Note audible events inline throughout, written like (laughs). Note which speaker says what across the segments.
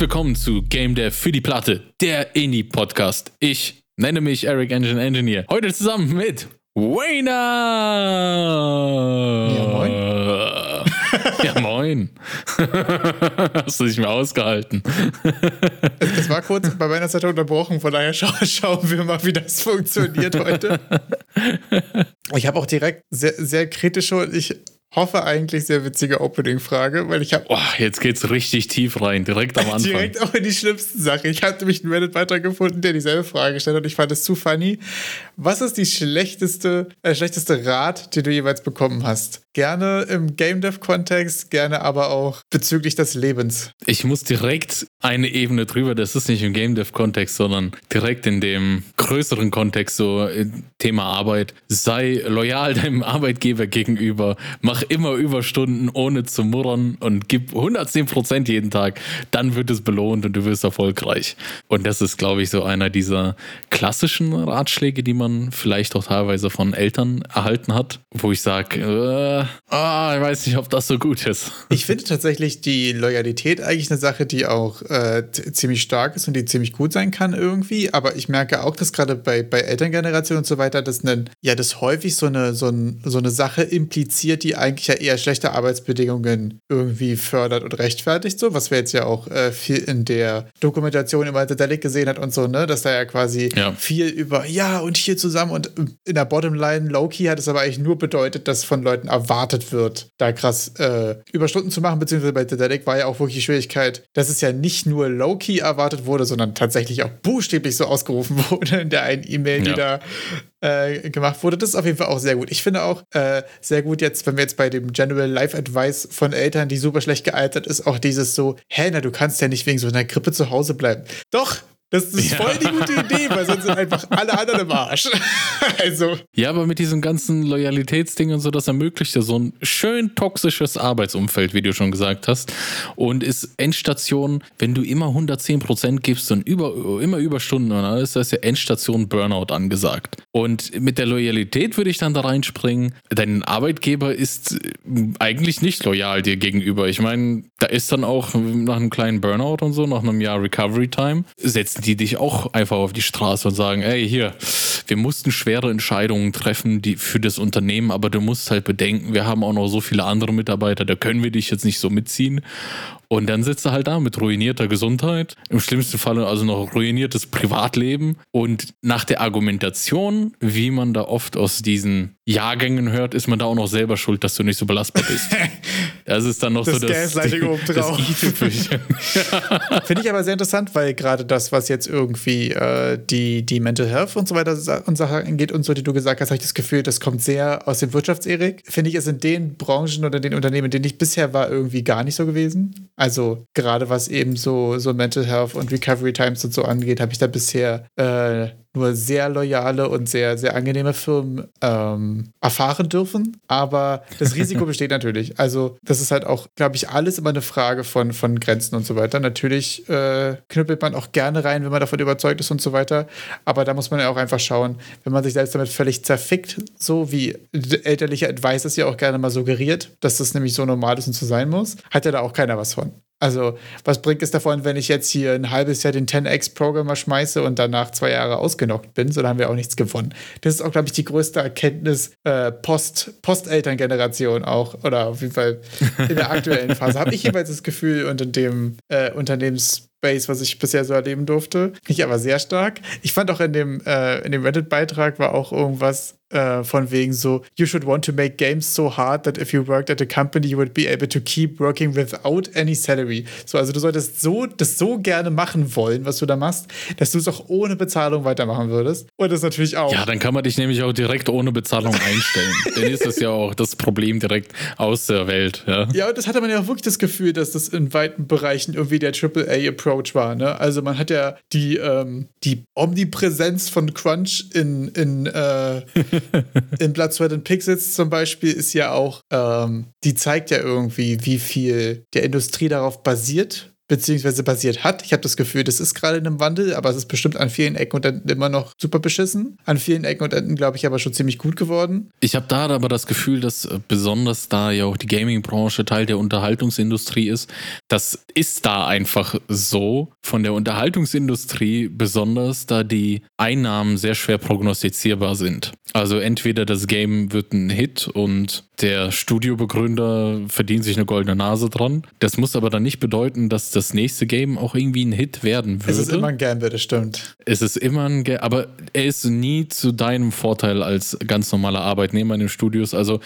Speaker 1: Willkommen zu Game Dev für die Platte, der Indie-Podcast. Ich nenne mich Eric Engine Engineer. Heute zusammen mit Wayner.
Speaker 2: Ja, moin. (laughs)
Speaker 1: ja, moin. (laughs) Hast du nicht mehr ausgehalten?
Speaker 2: Es, es war kurz bei meiner Zeit unterbrochen, von daher scha schauen wir mal, wie das funktioniert heute. (laughs) Ich habe auch direkt sehr, sehr kritische und ich hoffe eigentlich sehr witzige Opening-Frage, weil ich habe
Speaker 1: Boah, jetzt geht's richtig tief rein, direkt am Anfang.
Speaker 2: direkt auch in die schlimmste Sache. Ich hatte nämlich einen Reddit-Beitrag gefunden, der dieselbe Frage gestellt hat und ich fand es zu funny. Was ist die schlechteste, äh, schlechteste Rat, den du jeweils bekommen hast? Gerne im Game Dev-Kontext, gerne aber auch bezüglich des Lebens.
Speaker 1: Ich muss direkt eine Ebene drüber, das ist nicht im Game Dev-Kontext, sondern direkt in dem größeren Kontext, so äh, Thema Arbeit. Sei loyal deinem Arbeitgeber gegenüber, mach immer Überstunden ohne zu murren und gib 110 Prozent jeden Tag, dann wird es belohnt und du wirst erfolgreich. Und das ist, glaube ich, so einer dieser klassischen Ratschläge, die man vielleicht auch teilweise von Eltern erhalten hat, wo ich sage, äh, ah, ich weiß nicht, ob das so gut ist.
Speaker 2: Ich finde tatsächlich die Loyalität eigentlich eine Sache, die auch äh, ziemlich stark ist und die ziemlich gut sein kann irgendwie. Aber ich merke auch, dass gerade bei, bei Elterngenerationen und so weiter, dass ein, ja, das häufig so eine, so, ein, so eine Sache impliziert, die eigentlich ja eher schlechte Arbeitsbedingungen irgendwie fördert und rechtfertigt, so, was wir jetzt ja auch äh, viel in der Dokumentation über Dedelic gesehen hat und so, ne, dass da ja quasi
Speaker 1: Ja.
Speaker 2: viel über, ja, und hier zusammen und in der Bottomline, Low-Key hat es aber eigentlich nur bedeutet, dass von Leuten erwartet wird, da krass äh, Überstunden zu machen, beziehungsweise bei Dedelic war ja auch wirklich die Schwierigkeit, dass es ja nicht nur Low-Key erwartet wurde, sondern tatsächlich auch buchstäblich so ausgerufen (laughs) wurde in der einen E-Mail, die
Speaker 1: Ja.
Speaker 2: da äh, gemacht wurde. Das ist auf jeden Fall auch sehr gut. Ich finde auch äh, sehr gut jetzt, wenn wir jetzt bei dem General Life Advice von Eltern, die super schlecht gealtert ist, auch dieses so, hä, na, du kannst ja nicht wegen so einer Grippe zu Hause bleiben. Doch, das ist
Speaker 1: Ja.
Speaker 2: voll die gute Idee, weil sonst sind einfach alle anderen im Arsch. (laughs) also,
Speaker 1: Ja, aber mit diesem ganzen Loyalitätsding und so, das ermöglicht ja so ein schön toxisches Arbeitsumfeld, wie du schon gesagt hast. Und ist Endstation, wenn du immer 110% gibst und über, immer Überstunden und alles, da ist ja Endstation Burnout angesagt. Und mit der Loyalität würde ich dann da reinspringen. Dein Arbeitgeber ist äh, eigentlich nicht loyal dir gegenüber. Ich meine, da ist dann auch nach einem kleinen Burnout und so, nach einem Jahr Recovery Time, die dich auch einfach auf die Straße und sagen, ey, hier, wir mussten schwere Entscheidungen treffen die für das Unternehmen, aber du musst halt bedenken, wir haben auch noch so viele andere Mitarbeiter, da können wir dich jetzt nicht so mitziehen. Und dann sitzt du halt da mit ruinierter Gesundheit, im schlimmsten Fall also noch ruiniertes Privatleben. Und nach der Argumentation, wie man da oft aus diesen Jahrgängen hört, ist man da auch noch selber schuld, dass du nicht so belastbar bist. (laughs) Das ist dann noch
Speaker 2: Das
Speaker 1: so das, das i-Tüpfelchen. (laughs)
Speaker 2: finde ich aber sehr interessant, weil gerade das, was jetzt irgendwie äh, die, die Mental Health und so weiter und Sachen angeht und so, die du gesagt hast, habe ich das Gefühl, das kommt sehr aus dem Wirtschaftserik. Finde ich es in den Branchen oder den Unternehmen, in denen ich bisher war, irgendwie gar nicht so gewesen. Also gerade was eben so, so Mental Health und Recovery Times und so angeht, habe ich da bisher äh, nur sehr loyale und sehr, sehr angenehme Firmen ähm, erfahren dürfen. Aber das Risiko (laughs) besteht natürlich. Also, das ist halt auch, glaube ich, alles immer eine Frage von, von Grenzen und so weiter. Natürlich äh, knüppelt man auch gerne rein, wenn man davon überzeugt ist und so weiter. Aber da muss man ja auch einfach schauen, wenn man sich selbst damit völlig zerfickt, so wie elterlicher Advice es ja auch gerne mal suggeriert, dass das nämlich so normal ist und so sein muss, hat ja da auch keiner was von. Also, was bringt es davon, wenn ich jetzt hier ein halbes Jahr den 10x-Programmer schmeiße und danach zwei Jahre ausgenockt bin? So, dann haben wir auch nichts gewonnen. Das ist auch, glaube ich, die größte Erkenntnis äh, Post- Post-Elterngeneration auch. Oder auf jeden Fall in der aktuellen Phase. Habe ich jeweils das Gefühl und in dem äh, Unternehmensspace, was ich bisher so erleben durfte. Ich aber sehr stark. Ich fand auch in dem, äh, in dem Reddit-Beitrag war auch irgendwas äh, von wegen so, you should want to make games so hard that if you worked at a company, you would be able to keep working without any salary. So, also du solltest so, das so gerne machen wollen, was du da machst, dass du es auch ohne Bezahlung weitermachen würdest. Und das natürlich auch.
Speaker 1: Ja, dann kann man dich nämlich auch direkt ohne Bezahlung (laughs) einstellen. dann ist das ja auch das Problem direkt aus der Welt. Ja.
Speaker 2: Ja, und das hatte man ja auch wirklich das Gefühl, dass das in weiten Bereichen irgendwie der AAA-Approach war. Ne? Also man hat ja die, ähm, die Omnipräsenz von Crunch in, in, äh, (laughs) in Blood, Sweat and Pixels zum Beispiel ist ja auch, ähm, die zeigt ja irgendwie, wie viel der Industrie darauf basiert, beziehungsweise basiert hat. Ich habe das Gefühl, das ist gerade in einem Wandel, aber es ist bestimmt an vielen Ecken und Enden immer noch super beschissen. An vielen Ecken und Enden, glaube ich, aber schon ziemlich gut geworden.
Speaker 1: Ich habe da aber das Gefühl, dass äh, besonders da ja auch die Gaming-Branche Teil der Unterhaltungsindustrie ist, das ist da einfach so von der Unterhaltungsindustrie besonders, da die Einnahmen sehr schwer prognostizierbar sind. Also entweder das Game wird ein Hit und der Studiobegründer verdient sich eine goldene Nase dran. Das muss aber dann nicht bedeuten, dass das nächste Game auch irgendwie ein Hit werden würde.
Speaker 2: Es ist immer ein Gamble, das stimmt.
Speaker 1: Es ist immer ein Gamble, aber er ist nie zu deinem Vorteil als ganz normaler Arbeitnehmer in den Studios. Also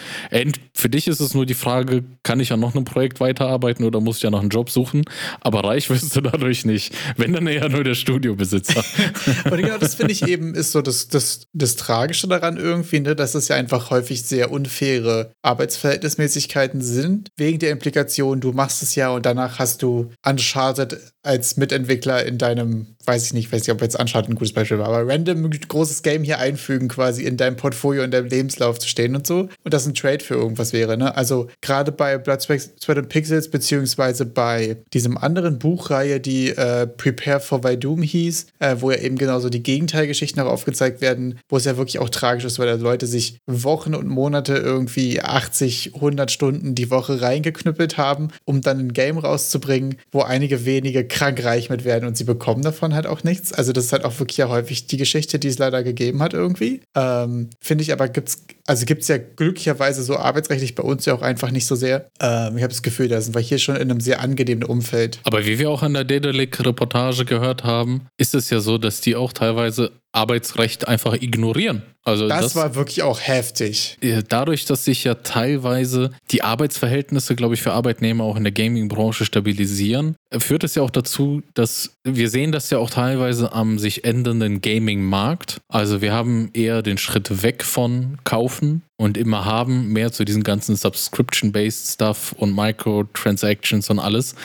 Speaker 1: für dich ist es nur die Frage, kann ich ja noch ein Projekt weiterarbeiten oder muss ich ja noch einen Job suchen? Aber reich wirst du dadurch nicht. Wenn dann eher nur der Studiobesitzer. (laughs)
Speaker 2: Und genau das finde ich eben ist so das, das, das Tragische daran irgendwie, ne, dass es ja einfach häufig sehr unfaire Arbeitsverhältnismäßigkeiten sind, wegen der Implikation, du machst es ja und danach hast du Uncharted als Mitentwickler in deinem, weiß ich nicht, weiß nicht, ob jetzt Uncharted ein gutes Beispiel war, aber random großes Game hier einfügen, quasi in deinem Portfolio, in deinem Lebenslauf zu stehen und so. Und das ein Trade für irgendwas wäre, ne? Also gerade bei Blood, Sweat and Pixels, beziehungsweise bei diesem anderen Buchreihe, die äh, Prepare for Doom hieß, äh, wo ja eben genauso die Gegenteilgeschichten auch aufgezeigt werden, wo es ja wirklich auch tragisch ist, weil da Leute sich Wochen und Monate irgendwie 80, 100 Stunden die Woche reingeknüppelt haben, um dann ein Game rauszubringen, wo einige wenige krank reich mit werden und sie bekommen davon halt auch nichts. Also das ist halt auch wirklich ja häufig die Geschichte, die es leider gegeben hat irgendwie. Ähm, Finde ich aber gibt's, also gibt es ja glücklicherweise so arbeitsrechtlich bei uns ja auch einfach nicht so sehr. Ähm, ich habe das Gefühl, da sind wir hier schon in einem sehr angenehmen Umfeld.
Speaker 1: Aber wie wir auch an der Dedelic-Reportage gehört haben, ist es ja so, dass die auch teilweise Arbeitsrecht einfach ignorieren. Also
Speaker 2: das, das, war wirklich auch heftig.
Speaker 1: Dadurch, dass sich ja teilweise die Arbeitsverhältnisse, glaube ich, für Arbeitnehmer auch in der Gaming-Branche stabilisieren, führt es ja auch dazu, dass wir sehen das ja auch teilweise am sich ändernden Gaming-Markt. Also wir haben eher den Schritt weg von kaufen und immer haben, mehr zu diesen ganzen Subscription-based Stuff und Microtransactions und alles.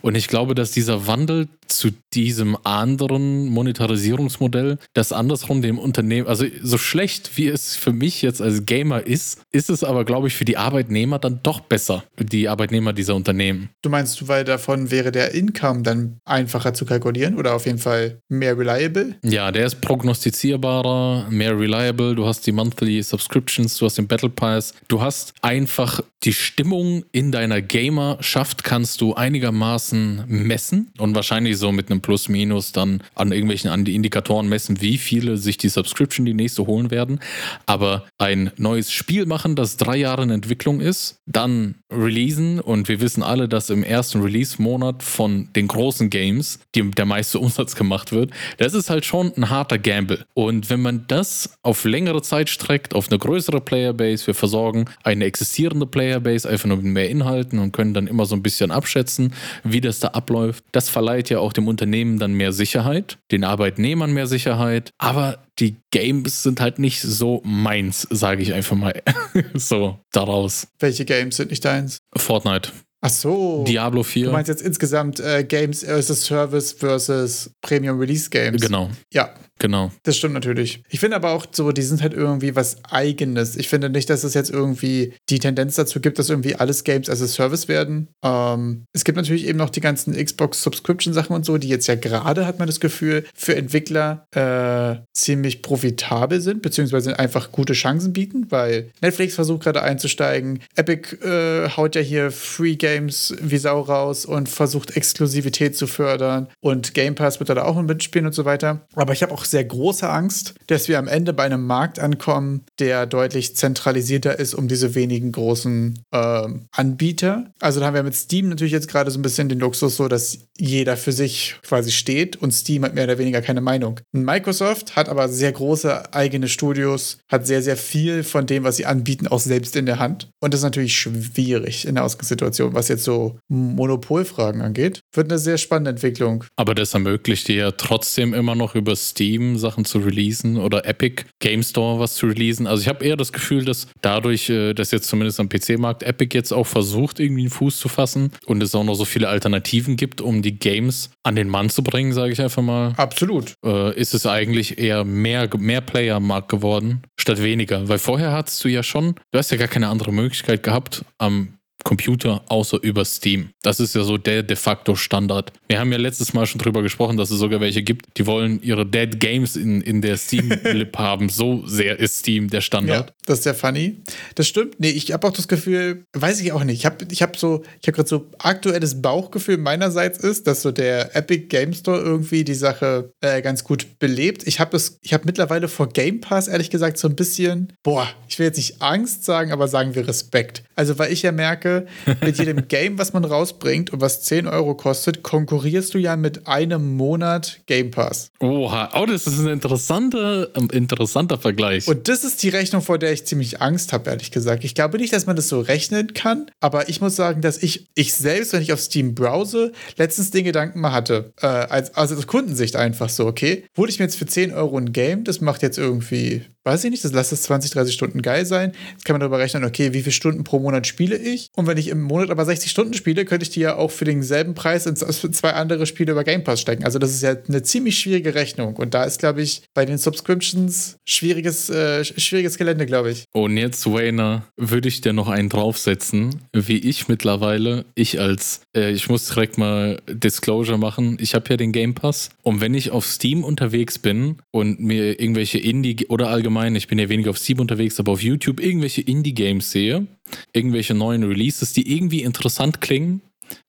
Speaker 1: Und ich glaube, dass dieser Wandel zu diesem anderen Monetarisierungsmodell, das andersrum dem Unternehmen, also so schlecht wie es für mich jetzt als Gamer ist, ist es aber, glaube ich, für die Arbeitnehmer dann doch besser, die Arbeitnehmer dieser Unternehmen.
Speaker 2: Du meinst, weil davon wäre der Income dann einfacher zu kalkulieren oder auf jeden Fall mehr reliable?
Speaker 1: Ja, der ist prognostizierbarer, mehr reliable. Du hast die Monthly Subscriptions, du hast den Battle Pass. Du hast einfach die Stimmung in deiner Gamerschaft kannst du einigermaßen messen und wahrscheinlich so mit einem Plus-Minus dann an irgendwelchen Indikatoren messen, wie viele sich die Subscription die nächste holen werden. Aber ein neues Spiel machen, das drei Jahre in Entwicklung ist, dann releasen und wir wissen alle, dass im ersten Release-Monat von den großen Games die, der meiste (laughs) Umsatz gemacht wird, das ist halt schon ein harter Gamble. Und wenn man das auf längere Zeit streckt, auf eine größere Playerbase, wir versorgen eine existierende Playerbase einfach nur mit mehr Inhalten und können dann immer so ein bisschen abschätzen, wie das da abläuft. Das verleiht ja auch dem Unternehmen dann mehr Sicherheit, den Arbeitnehmern mehr Sicherheit, aber die Games sind halt nicht so meins, sage ich einfach mal (laughs) so daraus.
Speaker 2: Welche Games sind nicht deins?
Speaker 1: Fortnite.
Speaker 2: Ach so.
Speaker 1: Diablo 4.
Speaker 2: Du meinst jetzt insgesamt äh, Games as a Service versus Premium Release Games?
Speaker 1: Genau.
Speaker 2: Ja.
Speaker 1: Genau.
Speaker 2: Das stimmt natürlich. Ich finde aber auch so, die sind halt irgendwie was Eigenes. Ich finde nicht, dass es jetzt irgendwie die Tendenz dazu gibt, dass irgendwie alles Games as a Service werden. Ähm, es gibt natürlich eben noch die ganzen Xbox Subscription Sachen und so, die jetzt ja gerade, hat man das Gefühl, für Entwickler äh, ziemlich profitabel sind, beziehungsweise einfach gute Chancen bieten, weil Netflix versucht gerade einzusteigen. Epic äh, haut ja hier Free Games wie Sau raus und versucht Exklusivität zu fördern. Und Game Pass wird da auch mitspielen und so weiter. Aber ich habe auch sehr große Angst, dass wir am Ende bei einem Markt ankommen, der deutlich zentralisierter ist um diese wenigen großen äh, Anbieter. Also da haben wir mit Steam natürlich jetzt gerade so ein bisschen den Luxus, so dass jeder für sich quasi steht und Steam hat mehr oder weniger keine Meinung. Microsoft hat aber sehr große eigene Studios, hat sehr, sehr viel von dem, was sie anbieten, auch selbst in der Hand. Und das ist natürlich schwierig in der Ausgangssituation, was jetzt so Monopolfragen angeht. Wird eine sehr spannende Entwicklung.
Speaker 1: Aber das ermöglicht dir ja trotzdem immer noch über Steam Steam Sachen zu releasen oder Epic Game Store was zu releasen. Also ich habe eher das Gefühl, dass dadurch, äh, dass jetzt zumindest am PC-Markt Epic jetzt auch versucht, irgendwie einen Fuß zu fassen und es auch noch so viele Alternativen gibt, um die Games an den Mann zu bringen, sage ich einfach mal.
Speaker 2: Absolut.
Speaker 1: Äh, ist es eigentlich eher mehr, mehr Player am Markt geworden, statt weniger. Weil vorher hattest du ja schon, du hast ja gar keine andere Möglichkeit gehabt, am Computer, außer über Steam. Das ist ja so der de facto Standard. Wir haben ja letztes Mal schon drüber gesprochen, dass es sogar welche gibt, die wollen ihre Dead Games in, in der Steam-Lib (laughs) haben. So sehr ist Steam der Standard.
Speaker 2: Ja, das ist ja funny. Das stimmt. Nee, ich habe auch das Gefühl, weiß ich auch nicht. Ich habe ich hab so, ich habe gerade so aktuelles Bauchgefühl meinerseits ist, dass so der Epic Game Store irgendwie die Sache äh, ganz gut belebt. Ich habe es, ich habe mittlerweile vor Game Pass ehrlich gesagt so ein bisschen, boah, ich will jetzt nicht Angst sagen, aber sagen wir Respekt. Also weil ich ja merke, (laughs) mit jedem Game, was man rausbringt und was 10 Euro kostet, konkurrierst du ja mit einem Monat Game Pass.
Speaker 1: Oha, oh, das ist ein interessanter, interessanter Vergleich.
Speaker 2: Und das ist die Rechnung, vor der ich ziemlich Angst habe, ehrlich gesagt. Ich glaube nicht, dass man das so rechnen kann, aber ich muss sagen, dass ich, ich selbst, wenn ich auf Steam browse, letztens den Gedanken mal hatte, äh, als, also aus Kundensicht einfach so, okay, hole ich mir jetzt für 10 Euro ein Game, das macht jetzt irgendwie weiß ich nicht, das lasst es 20, 30 Stunden geil sein. Jetzt kann man darüber rechnen, okay, wie viele Stunden pro Monat spiele ich? Und wenn ich im Monat aber 60 Stunden spiele, könnte ich die ja auch für denselben Preis in zwei andere Spiele über Game Pass stecken. Also das ist ja eine ziemlich schwierige Rechnung. Und da ist, glaube ich, bei den Subscriptions schwieriges, äh, schwieriges Gelände, glaube ich.
Speaker 1: Und jetzt, Wayner, würde ich dir noch einen draufsetzen, wie ich mittlerweile, ich als, äh, ich muss direkt mal Disclosure machen, ich habe ja den Game Pass. Und wenn ich auf Steam unterwegs bin und mir irgendwelche Indie oder allgemein allgemein, ich bin ja weniger auf Steam unterwegs, aber auf YouTube irgendwelche Indie-Games sehe, irgendwelche neuen Releases, die irgendwie interessant klingen,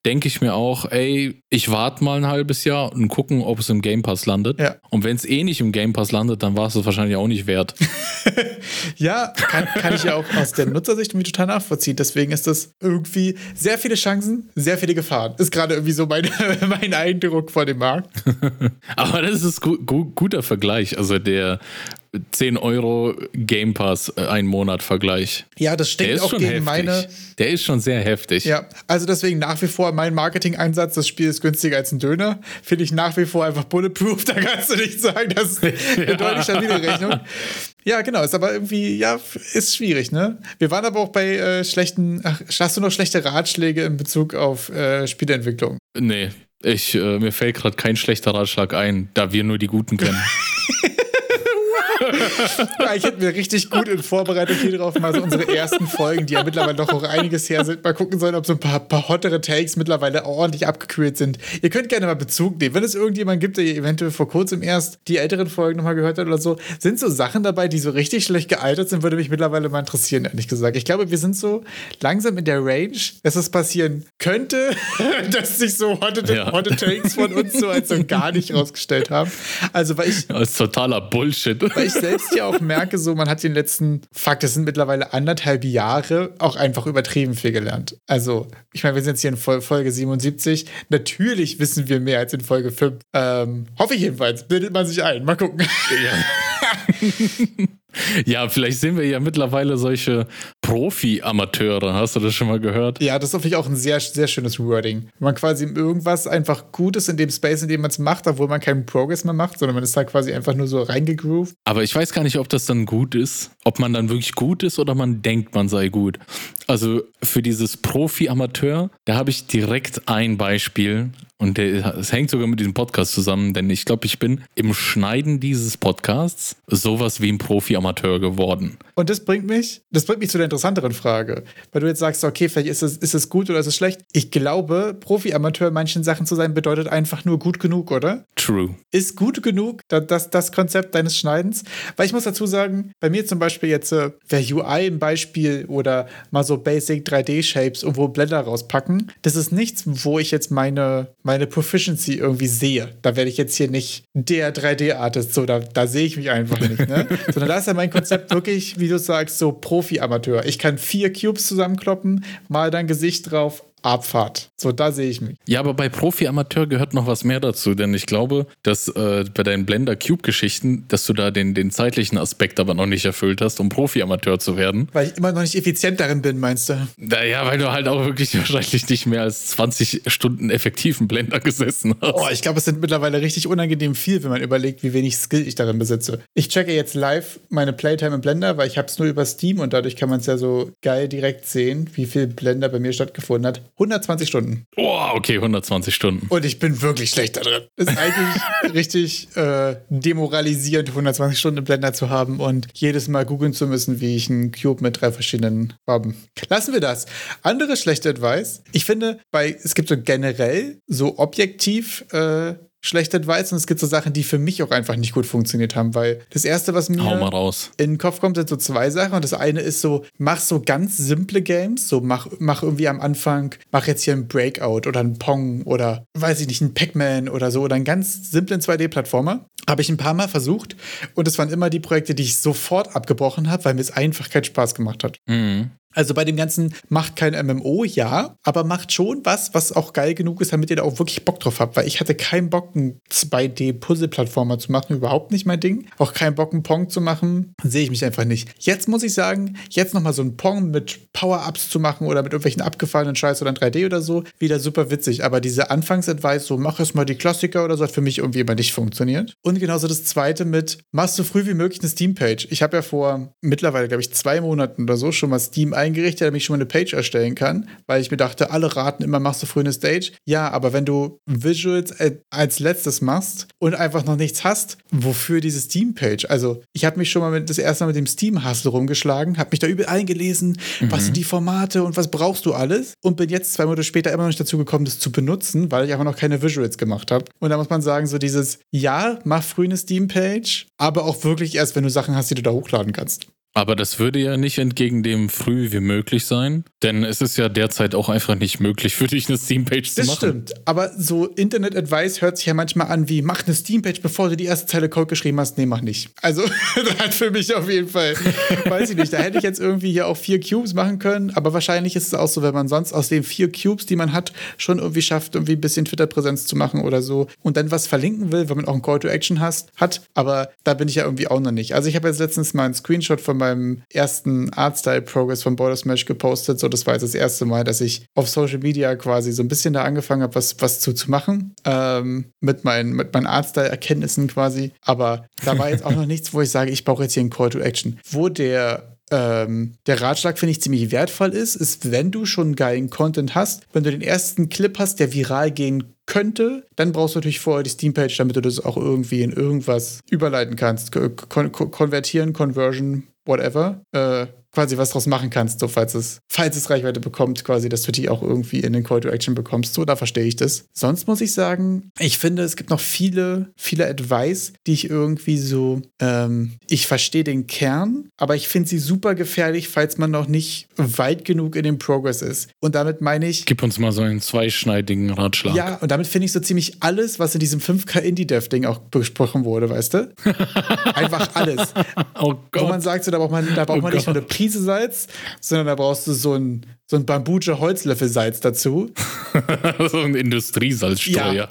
Speaker 1: denke ich mir auch, ey, ich warte mal ein halbes Jahr und gucken, ob es im Game Pass landet. Ja. Und wenn es eh nicht im Game Pass landet, dann war es es wahrscheinlich auch nicht wert. (laughs)
Speaker 2: ja, kann, kann ich ja auch aus der Nutzersicht irgendwie total nachvollziehen. Deswegen ist das irgendwie sehr viele Chancen, sehr viele Gefahren. Ist gerade irgendwie so mein, (laughs) mein Eindruck vor dem Markt. (laughs)
Speaker 1: Aber das ist gu guter Vergleich. Also der 10 Euro Game Pass äh, ein Monat Vergleich.
Speaker 2: Ja, das stinkt auch gegen heftig. meine.
Speaker 1: Der ist schon sehr heftig.
Speaker 2: Ja, also deswegen nach wie vor mein Marketing-Einsatz, das Spiel ist günstiger als ein Döner, finde ich nach wie vor einfach bulletproof. (laughs) Da kannst du nicht sagen, das ist (laughs) eine ja. deutlich stabile Rechnung. Ja, genau, ist aber irgendwie, ja, ist schwierig, ne? Wir waren aber auch bei äh, schlechten, ach, hast du noch schlechte Ratschläge in Bezug auf äh, Spieleentwicklung?
Speaker 1: Nee, ich, äh, mir fällt gerade kein schlechter Ratschlag ein, da wir nur die Guten kennen. (laughs)
Speaker 2: ja, ich hätte mir richtig gut in Vorbereitung hier drauf mal so unsere ersten Folgen, die ja mittlerweile doch auch einiges her sind, mal gucken sollen, ob so ein paar, paar hottere Takes mittlerweile ordentlich abgekühlt sind. Ihr könnt gerne mal Bezug nehmen. Wenn es irgendjemand gibt, der eventuell vor kurzem erst die älteren Folgen nochmal gehört hat oder so, sind so Sachen dabei, die so richtig schlecht gealtert sind, würde mich mittlerweile mal interessieren, ehrlich gesagt. Ich glaube, wir sind so langsam in der Range, dass es passieren könnte, (laughs) dass sich so hotte, ja. hotte Takes von uns so als so gar nicht rausgestellt haben. Also, weil ich.
Speaker 1: Das ist totaler Bullshit.
Speaker 2: Weil ich selbst ja auch merke, so man hat den letzten, Fakt, das sind mittlerweile anderthalb Jahre, auch einfach übertrieben viel gelernt. Also, ich meine, wir sind jetzt hier in Folge 77. Natürlich wissen wir mehr als in Folge 5. Ähm, hoffe ich jedenfalls. Bildet man sich ein. Mal gucken.
Speaker 1: Ja. (laughs) Ja, vielleicht sehen wir ja mittlerweile solche Profi-Amateure. Hast du das schon mal gehört?
Speaker 2: Ja, das ist natürlich auch ein sehr, sehr schönes Wording. Wenn man quasi irgendwas einfach gut ist in dem Space, in dem man es macht, obwohl man keinen Progress mehr macht, sondern man ist da quasi einfach nur so reingegroovt.
Speaker 1: Aber ich weiß gar nicht, ob das dann gut ist. Ob man dann wirklich gut ist oder man denkt, man sei gut. Also für dieses Profi-Amateur, da habe ich direkt ein Beispiel. Und es hängt sogar mit diesem Podcast zusammen, denn ich glaube, ich bin im Schneiden dieses Podcasts sowas wie ein Profi-Amateur geworden.
Speaker 2: Und das bringt mich, das bringt mich zu der interessanteren Frage. Weil du jetzt sagst, okay, vielleicht ist es, ist es gut oder ist es schlecht. Ich glaube, Profi-Amateur in manchen Sachen zu sein, bedeutet einfach nur gut genug, oder?
Speaker 1: True.
Speaker 2: Ist gut genug das, das, Konzept deines Schneidens? Weil ich muss dazu sagen, bei mir zum Beispiel jetzt äh, wäre UI ein Beispiel oder mal so Basic 3D-Shapes und wo Blender rauspacken. Das ist nichts, wo ich jetzt meine meine Proficiency irgendwie sehe. Da werde ich jetzt hier nicht der 3D-Artist, so, da, da sehe ich mich einfach nicht. Ne? (laughs) Sondern da ist ja mein Konzept wirklich, wie du sagst, so Profi-Amateur. Ich kann vier Cubes zusammenkloppen, mal dein Gesicht drauf, Abfahrt. So, da sehe ich mich.
Speaker 1: Ja, aber bei Profi-Amateur gehört noch was mehr dazu, denn ich glaube, dass äh, bei deinen Blender-Cube-Geschichten, dass du da den, den zeitlichen Aspekt aber noch nicht erfüllt hast, um Profi-Amateur zu werden.
Speaker 2: Weil ich immer noch nicht effizient darin bin, meinst du?
Speaker 1: Naja, weil du halt auch wirklich (laughs) wahrscheinlich nicht mehr als 20 Stunden effektiven Blender gesessen hast.
Speaker 2: Oh, ich glaube, es sind mittlerweile richtig unangenehm viel, wenn man überlegt, wie wenig Skill ich darin besitze. Ich checke jetzt live meine Playtime im Blender, weil ich habe es nur über Steam und dadurch kann man es ja so geil direkt sehen, wie viel Blender bei mir stattgefunden hat 120 Stunden.
Speaker 1: Oh, okay, 120 Stunden.
Speaker 2: Und ich bin wirklich schlecht da drin. Ist eigentlich (laughs) richtig äh, demoralisierend, 120 Stunden im Blender zu haben und jedes Mal googeln zu müssen, wie ich einen Cube mit drei verschiedenen Farben. Lassen wir das. Andere schlechte Advice. Ich finde, bei, es gibt so generell so objektiv äh, schlechte Advice und es gibt so Sachen, die für mich auch einfach nicht gut funktioniert haben, weil das erste, was mir in den Kopf kommt, sind so zwei Sachen und das eine ist so, mach so ganz simple Games, so mach, mach irgendwie am Anfang, mach jetzt hier ein Breakout oder ein Pong oder weiß ich nicht, ein Pac-Man oder so oder einen ganz simplen 2D-Plattformer. Habe ich ein paar Mal versucht und es waren immer die Projekte, die ich sofort abgebrochen habe, weil mir es einfach keinen Spaß gemacht hat. Mhm. Also bei dem Ganzen macht kein MMO, ja, aber macht schon was, was auch geil genug ist, damit ihr da auch wirklich Bock drauf habt. Weil ich hatte keinen Bock, einen 2D-Puzzle-Plattformer zu machen, überhaupt nicht mein Ding. Auch keinen Bock, einen Pong zu machen, sehe ich mich einfach nicht. Jetzt muss ich sagen, jetzt nochmal so einen Pong mit Power-Ups zu machen oder mit irgendwelchen abgefallenen Scheiß oder ein 3D oder so, wieder super witzig. Aber diese Anfangsadvice, so mach erst mal die Klassiker oder so, hat für mich irgendwie immer nicht funktioniert. Und genauso das zweite mit, machst so früh wie möglich eine Steam-Page. Ich habe ja vor mittlerweile, glaube ich, zwei Monaten oder so schon mal Steam eingerichtet, damit ich schon mal eine Page erstellen kann, weil ich mir dachte, alle raten immer, machst du früh eine Stage. Ja, aber wenn du Visuals äh, als letztes machst und einfach noch nichts hast, wofür diese Steam-Page? Also, ich habe mich schon mal mit, das erste Mal mit dem Steam-Hustle rumgeschlagen, habe mich da überall eingelesen, mhm. was sind die Formate und was brauchst du alles und bin jetzt zwei Monate später immer noch nicht dazu gekommen, das zu benutzen, weil ich einfach noch keine Visuals gemacht habe. Und da muss man sagen, so dieses, ja, mach früh eine Steam-Page, aber auch wirklich erst, wenn du Sachen hast, die du da hochladen kannst.
Speaker 1: Aber das würde ja nicht entgegen dem früh wie möglich sein, denn es ist ja derzeit auch einfach nicht möglich für dich eine Steam-Page zu machen. Das stimmt,
Speaker 2: aber so Internet-Advice hört sich ja manchmal an wie, mach eine Steam-Page, bevor du die erste Zeile Code geschrieben hast. Nee, mach nicht. Also, (laughs) das hat für mich auf jeden Fall, (laughs) weiß ich nicht, da hätte ich jetzt irgendwie hier auch vier Cubes machen können, aber wahrscheinlich ist es auch so, wenn man sonst aus den vier Cubes, die man hat, schon irgendwie schafft, irgendwie ein bisschen Twitter-Präsenz zu machen oder so und dann was verlinken will, wenn man auch ein Call to Action hast, hat, aber da bin ich ja irgendwie auch noch nicht. Also ich habe jetzt letztens mal einen Screenshot von meinem ersten Artstyle-Progress von Border Smash gepostet. So, das war jetzt das erste Mal, dass ich auf Social Media quasi so ein bisschen da angefangen habe, was, was zu, zu machen. Ähm, mit, mein, mit meinen Artstyle-Erkenntnissen quasi. Aber da war jetzt auch noch nichts, wo ich sage, ich brauche jetzt hier einen Call to Action. Wo der ähm, der Ratschlag, finde ich, ziemlich wertvoll ist, ist, wenn du schon geilen Content hast, wenn du den ersten Clip hast, der viral gehen könnte, dann brauchst du natürlich vorher die Steam-Page, damit du das auch irgendwie in irgendwas überleiten kannst. Kon konvertieren, Conversion, whatever, äh, quasi was draus machen kannst, so falls es, falls es Reichweite bekommt, quasi, dass du die auch irgendwie in den Call to Action bekommst. So, da verstehe ich das. Sonst muss ich sagen, ich finde, es gibt noch viele, viele Advice, die ich irgendwie so, ähm, ich verstehe den Kern, aber ich finde sie super gefährlich, falls man noch nicht weit genug in dem Progress ist. Und damit meine ich.
Speaker 1: Gib uns mal so einen zweischneidigen Ratschlag.
Speaker 2: Ja, und damit finde ich so ziemlich alles, was in diesem 5K Indie-Dev-Ding auch besprochen wurde, weißt du? (laughs) Einfach alles. oh Gott. Wo man sagt, so, da braucht man, da braucht oh man nicht nur eine Prise-Salz, sondern da brauchst du so ein, so ein Bambuja-Holzlöffel-Salz dazu. (laughs)
Speaker 1: so ein Industriesalzsteuer. Ja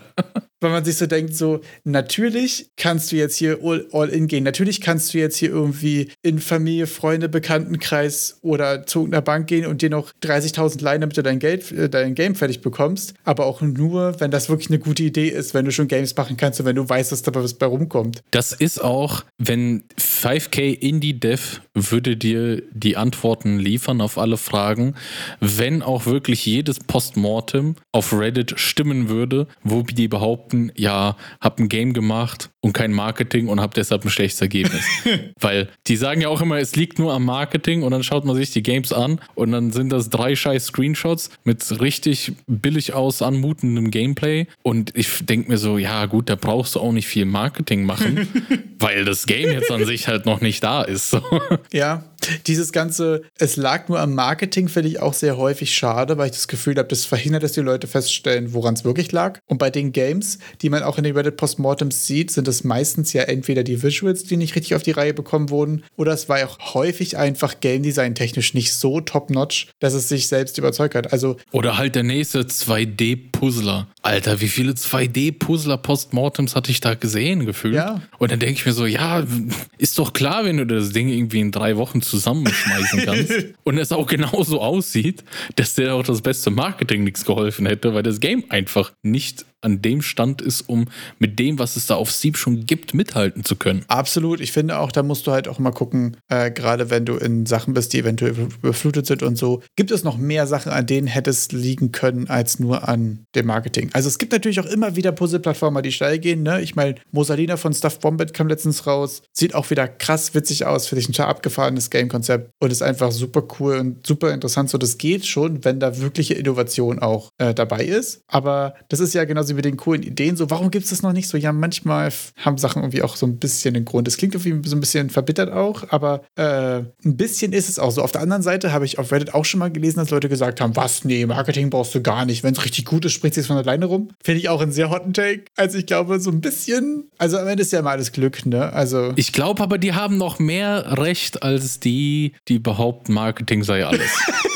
Speaker 2: weil man sich so denkt, so, natürlich kannst du jetzt hier all, all, in gehen. Natürlich kannst du jetzt hier irgendwie in Familie, Freunde, Bekanntenkreis oder zu einer Bank gehen und dir noch 30.000 leihen, damit du dein Geld, äh, dein Game fertig bekommst. Aber auch nur, wenn das wirklich eine gute Idee ist, wenn du schon Games machen kannst und wenn du weißt, dass da was bei rumkommt.
Speaker 1: Das ist auch, wenn 5K Indie Dev würde dir die Antworten liefern auf alle Fragen, wenn auch wirklich jedes Postmortem auf Reddit stimmen würde, wo die behaupten, behaupten, ja, hab ein Game gemacht und kein Marketing und hab deshalb ein schlechtes Ergebnis. (laughs) Weil die sagen ja auch immer, es liegt nur am Marketing und dann schaut man sich die Games an und dann sind das drei scheiß Screenshots mit richtig billig aus anmutendem Gameplay und ich denke mir so, ja gut, da brauchst du auch nicht viel Marketing machen, (laughs) weil das Game jetzt an sich halt noch nicht da ist.
Speaker 2: ja, dieses ganze, es lag nur am Marketing, finde ich auch sehr häufig schade, weil ich das Gefühl habe, das verhindert, dass die Leute feststellen, woran es wirklich lag. Und bei den Games, die man auch in den Reddit Postmortems sieht, sind es meistens ja entweder die Visuals, die nicht richtig auf die Reihe bekommen wurden, oder es war ja auch häufig einfach Game Design technisch nicht so top-notch, dass es sich selbst überzeugt hat. Also
Speaker 1: oder halt der nächste 2D-Puzzler. Alter, wie viele 2D-Puzzler Postmortems hatte ich da gesehen, gefühlt? Ja. Und dann denke ich mir so, ja, ist doch klar, wenn du das Ding irgendwie in drei Wochen zusammenschmeißen kannst (laughs) und es auch genauso aussieht, dass dir auch das beste Marketing nichts geholfen hätte, weil das Game einfach nicht an dem Stand ist, um mit dem, was es da auf Steam schon gibt, mithalten zu können.
Speaker 2: Absolut. Ich finde auch, da musst du halt auch mal gucken, äh, gerade wenn du in Sachen bist, die eventuell überflutet sind und so, gibt es noch mehr Sachen, an denen hätte es liegen können, als nur an dem Marketing. Also es gibt natürlich auch immer wieder Puzzle-Plattformer, die steil gehen. Ne? Ich meine, Mosalina von Stuff Bombet kam letztens raus. Sieht auch wieder krass witzig aus. Finde ich ein total abgefahrenes Game-Konzept und ist einfach super cool und super interessant. So, das geht schon, wenn da wirkliche Innovation auch äh, dabei ist. Aber das ist ja genauso wie mit den coolen Ideen. So, warum gibt es das noch nicht? So, ja, manchmal haben Sachen irgendwie auch so ein bisschen den Grund. Es klingt irgendwie so ein bisschen verbittert auch, aber äh, ein bisschen ist es auch so. Auf der anderen Seite habe ich auf Reddit auch schon mal gelesen, dass Leute gesagt haben, was, nee, Marketing brauchst du gar nicht. Wenn es richtig gut ist, springt es von alleine rum. Finde ich auch einen sehr hotten Take. Also ich glaube, so ein bisschen, also am Ende ist ja immer alles Glück, ne? Also.
Speaker 1: Ich glaube aber, die haben noch mehr Recht als die, die behaupten, Marketing sei alles. (laughs)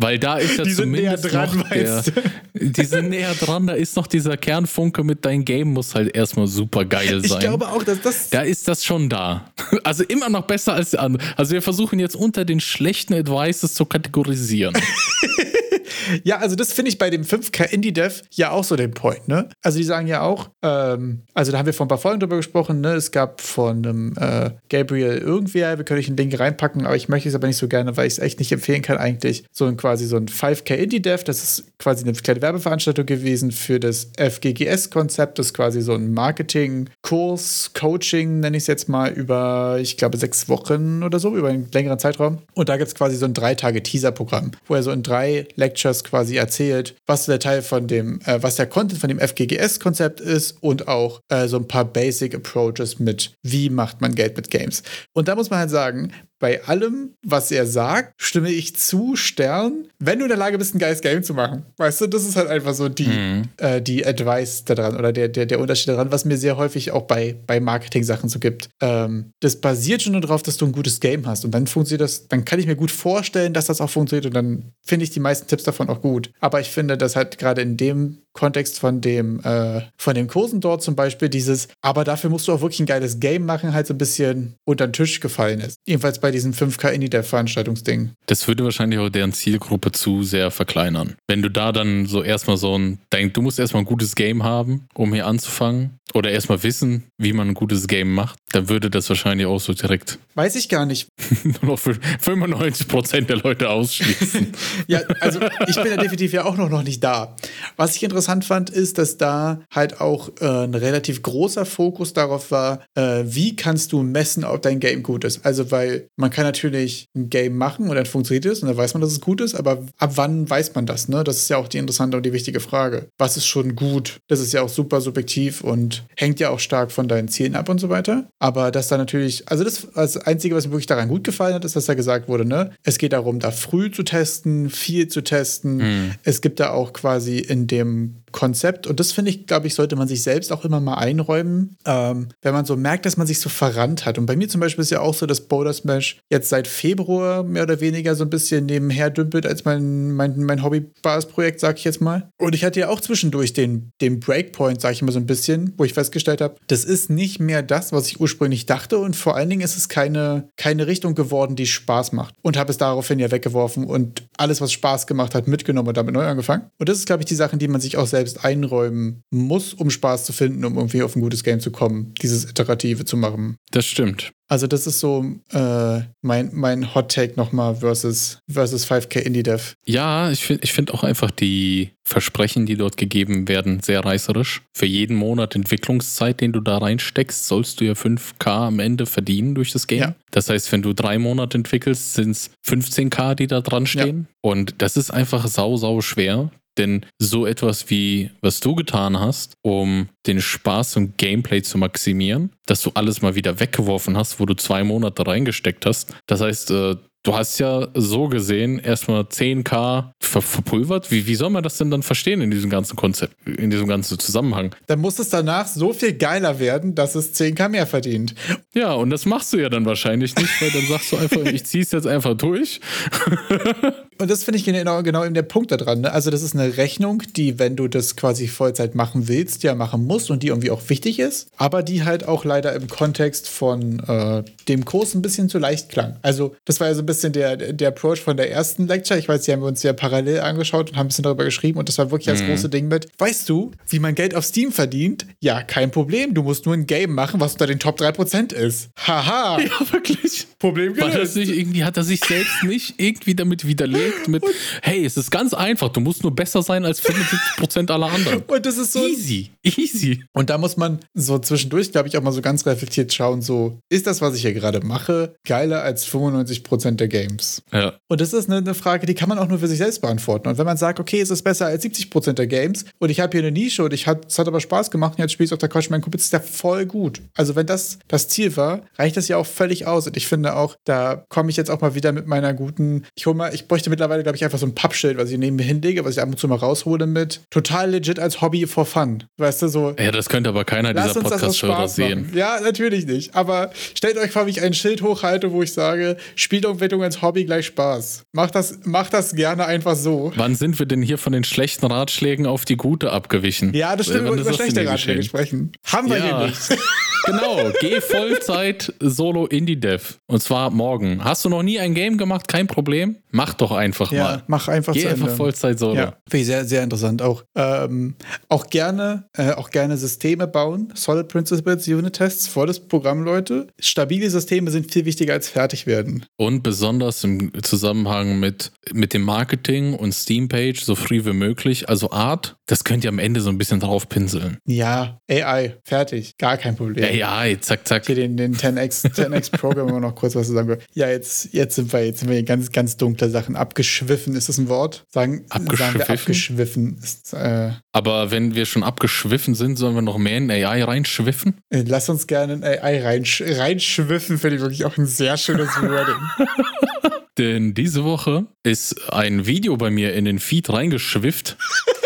Speaker 1: Weil da ist ja die zumindest sind näher dran, noch der, (laughs) die sind näher dran, da ist noch dieser Kernfunke mit deinem Game muss halt erstmal super geil sein.
Speaker 2: Ich glaube auch, dass das.
Speaker 1: Da ist das schon da. (laughs) Also immer noch besser als die anderen. Also wir versuchen jetzt unter den schlechten Advices zu kategorisieren. (laughs)
Speaker 2: ja, also das finde ich bei dem 5K Indie Dev ja auch so den Point, ne? Also die sagen ja auch, ähm, also da haben wir vor ein paar Folgen drüber gesprochen, ne? Es gab von einem äh, Gabriel irgendwer, wir können euch ein Link reinpacken, aber ich möchte es aber nicht so gerne, weil ich es echt nicht empfehlen kann eigentlich. So ein quasi so ein 5K Indie Dev, das ist quasi eine kleine Werbeveranstaltung gewesen für das FGGS-Konzept, das ist quasi so ein Marketing-Kurs, Coaching, nenne ich es jetzt mal, über, ich glaube, sechs Wochen oder so, über einen längeren Zeitraum. Und da gibt es quasi so ein drei Tage Teaser-Programm, wo er so in drei Lectures quasi erzählt, was der Teil von dem, äh, was der Content von dem FGGS-Konzept ist und auch äh, so ein paar Basic Approaches mit, wie macht man Geld mit Games. Und da muss man halt sagen, bei allem, was er sagt, stimme ich zu, Stern, wenn du in der Lage bist, ein geiles Game zu machen. Weißt du, das ist halt einfach so die, mhm. äh, die Advice daran oder der, der, der Unterschied daran, was mir sehr häufig auch bei, bei Marketing-Sachen so gibt. Ähm, das basiert schon nur darauf, dass du ein gutes Game hast und dann funktioniert das, dann kann ich mir gut vorstellen, dass das auch funktioniert und dann finde ich die meisten Tipps davon auch gut. Aber ich finde, dass halt gerade in dem Kontext von dem, äh, von den Kursen dort zum Beispiel dieses, aber dafür musst du auch wirklich ein geiles Game machen, halt so ein bisschen unter den Tisch gefallen ist. Jedenfalls bei diesem 5K Indie der Veranstaltungsding.
Speaker 1: Das würde wahrscheinlich auch deren Zielgruppe zu sehr verkleinern. Wenn du da dann so erstmal so ein, denkst, du musst erstmal ein gutes Game haben, um hier anzufangen oder erstmal wissen, wie man ein gutes Game macht, dann würde das wahrscheinlich auch so direkt. (laughs)
Speaker 2: Weiß ich gar nicht.
Speaker 1: nur noch für 95% der Leute ausschließen. (laughs)
Speaker 2: ja, also ich bin ja definitiv ja auch noch, noch nicht da. Was ich interessant fand, ist, dass da halt auch äh, ein relativ großer Fokus darauf war, äh, wie kannst du messen, ob dein Game gut ist. Also, weil man kann natürlich ein Game machen und dann funktioniert es und dann weiß man, dass es gut ist, aber ab wann weiß man das? Ne? Das ist ja auch die interessante und die wichtige Frage. Was ist schon gut? Das ist ja auch super subjektiv und hängt ja auch stark von deinen Zielen ab und so weiter. Aber dass da natürlich, also das, das Einzige, was mir wirklich daran gut gefallen hat, ist, dass da gesagt wurde, ne, es geht darum, da früh zu testen, viel zu testen. Mhm. Es gibt da auch quasi in dem um, Konzept. Und das finde ich, glaube ich, sollte man sich selbst auch immer mal einräumen, ähm, wenn man so merkt, dass man sich so verrannt hat. Und bei mir zum Beispiel ist ja auch so, dass Boulder Smash jetzt seit Februar mehr oder weniger so ein bisschen nebenher dümpelt als mein, mein, mein Hobby-Bars-Projekt, sag ich jetzt mal. Und ich hatte ja auch zwischendurch den, den Breakpoint, sag ich immer so ein bisschen, wo ich festgestellt habe, das ist nicht mehr das, was ich ursprünglich dachte. Und vor allen Dingen ist es keine, keine Richtung geworden, die Spaß macht. Und habe es daraufhin ja weggeworfen und alles, was Spaß gemacht hat, mitgenommen und damit neu angefangen. Und das ist, glaube ich, die Sachen, die man sich auch selbst selbst einräumen muss, um Spaß zu finden, um irgendwie auf ein gutes Game zu kommen, dieses Iterative zu machen.
Speaker 1: Das stimmt.
Speaker 2: Also das ist so äh, mein, mein Hot Take nochmal versus, versus 5K Indie Dev.
Speaker 1: Ja, ich finde ich find auch einfach die Versprechen, die dort gegeben werden, sehr reißerisch. Für jeden Monat Entwicklungszeit, den du da reinsteckst, sollst du ja 5K am Ende verdienen durch das Game. Ja. Das heißt, wenn du drei Monate entwickelst, sind es 15K, die da dran stehen. Ja. Und das ist einfach sau, sau schwer. Denn so etwas wie, was du getan hast, um den Spaß und Gameplay zu maximieren, dass du alles mal wieder weggeworfen hast, wo du zwei Monate reingesteckt hast. Das heißt, äh, Du hast ja so gesehen erstmal 10k ver verpulvert. Wie, wie soll man das denn dann verstehen in diesem ganzen Konzept, in diesem ganzen Zusammenhang?
Speaker 2: Dann muss es danach so viel geiler werden, dass es 10k mehr verdient.
Speaker 1: Ja, und das machst du ja dann wahrscheinlich nicht, weil dann sagst du einfach, (laughs) ich zieh's jetzt einfach durch. (laughs)
Speaker 2: Und das finde ich genau, genau eben der Punkt daran. Ne? Also, das ist eine Rechnung, die, wenn du das quasi Vollzeit machen willst, ja machen musst und die irgendwie auch wichtig ist, aber die halt auch leider im Kontext von äh, dem Kurs ein bisschen zu leicht klang. Also, das war ja so ein bisschen der, der Approach von der ersten Lecture. Ich weiß, die haben wir uns ja parallel angeschaut und haben ein bisschen darüber geschrieben und das war wirklich das mhm. große Ding mit. Weißt du, wie man Geld auf Steam verdient? Ja, kein Problem. Du musst nur ein Game machen, was unter den Top 3% ist. Haha.
Speaker 1: Ja, wirklich.
Speaker 2: Problem gelöst.
Speaker 1: Nicht, irgendwie hat er sich selbst nicht irgendwie damit widerlegt mit, hey, es ist ganz einfach, du musst nur besser sein als 75% aller anderen. (laughs)
Speaker 2: Und das ist so
Speaker 1: easy, easy.
Speaker 2: Und da muss man so zwischendurch, glaube ich, auch mal so ganz reflektiert schauen, so, ist das, was ich hier gerade mache, geiler als 95% der Games?
Speaker 1: Ja.
Speaker 2: Und das ist eine, eine, Frage, die kann man auch nur für sich selbst beantworten. Und wenn man sagt, okay, es ist besser als 70% der Games und ich habe hier eine Nische und ich hat, es hat aber Spaß gemacht und jetzt spiele ich auf der Couch mein Kumpel, ist ja voll gut. Also wenn das das Ziel war, reicht das ja auch völlig aus. Und ich finde auch, da komme ich jetzt auch mal wieder mit meiner guten, ich hole mal, ich bräuchte mittlerweile, glaube ich, einfach so ein Pappschild, was ich neben mir hinlege, was ich ab und zu mal raushole mit total legit als Hobby for fun. Weißt du, so.
Speaker 1: Ja, das könnte aber keiner dieser Podcast-Hörer sehen.
Speaker 2: Ja, natürlich nicht. Aber stellt euch vor, wie ich ein Schild hochhalte, wo ich sage, Spielumwendung als Hobby gleich Spaß. Macht das, macht das gerne einfach so.
Speaker 1: Wann sind wir denn hier von den schlechten Ratschlägen auf die gute abgewichen?
Speaker 2: Ja, das stimmt, über schlechte Ratschläge sprechen. Haben wir ja. hier nicht. (laughs)
Speaker 1: genau, geh Vollzeit Solo Indie Dev. Und zwar morgen. Hast du noch nie ein Game gemacht? Kein Problem. Mach doch einfach ja, mal.
Speaker 2: Mach einfach
Speaker 1: Geh einfach Vollzeit Solo. Ja,
Speaker 2: finde ich sehr, sehr interessant. Auch, ähm, auch, gerne, äh, auch gerne Systeme bauen. Solid Principles, Unit-Tests, volles Programm, Leute. Stabile Systeme sind viel wichtiger als fertig werden.
Speaker 1: Und besonders im Zusammenhang mit, mit dem Marketing und Steam-Page so früh wie möglich. Also Art, das könnt ihr am Ende so ein bisschen drauf pinseln.
Speaker 2: Ja, AI, fertig. Gar kein Problem.
Speaker 1: AI, zack, zack.
Speaker 2: Hier den, den 10x, 10x Programm (laughs) noch kurz was zu sagen. Ja, jetzt, jetzt sind wir, jetzt sind wir ganz, ganz dunkle Sachen. Abgeschwiffen, ist das ein Wort? Sagen,
Speaker 1: abgeschwiffen? Sagen wir
Speaker 2: abgeschwiffen. Ist, äh,
Speaker 1: Aber wenn wir schon abgeschwiffen sind, sollen wir noch mehr in AI reinschwiffen?
Speaker 2: Äh, lass uns gerne in AI reinsch reinschwiffen, finde ich wirklich auch ein sehr schönes Wording. (laughs)
Speaker 1: Denn diese Woche ist ein Video bei mir in den Feed reingeschwifft (laughs)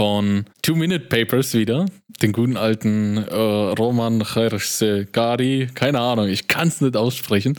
Speaker 1: von Two Minute Papers wieder, den guten alten äh, Roman Khairshegari, keine Ahnung, ich kann es nicht aussprechen,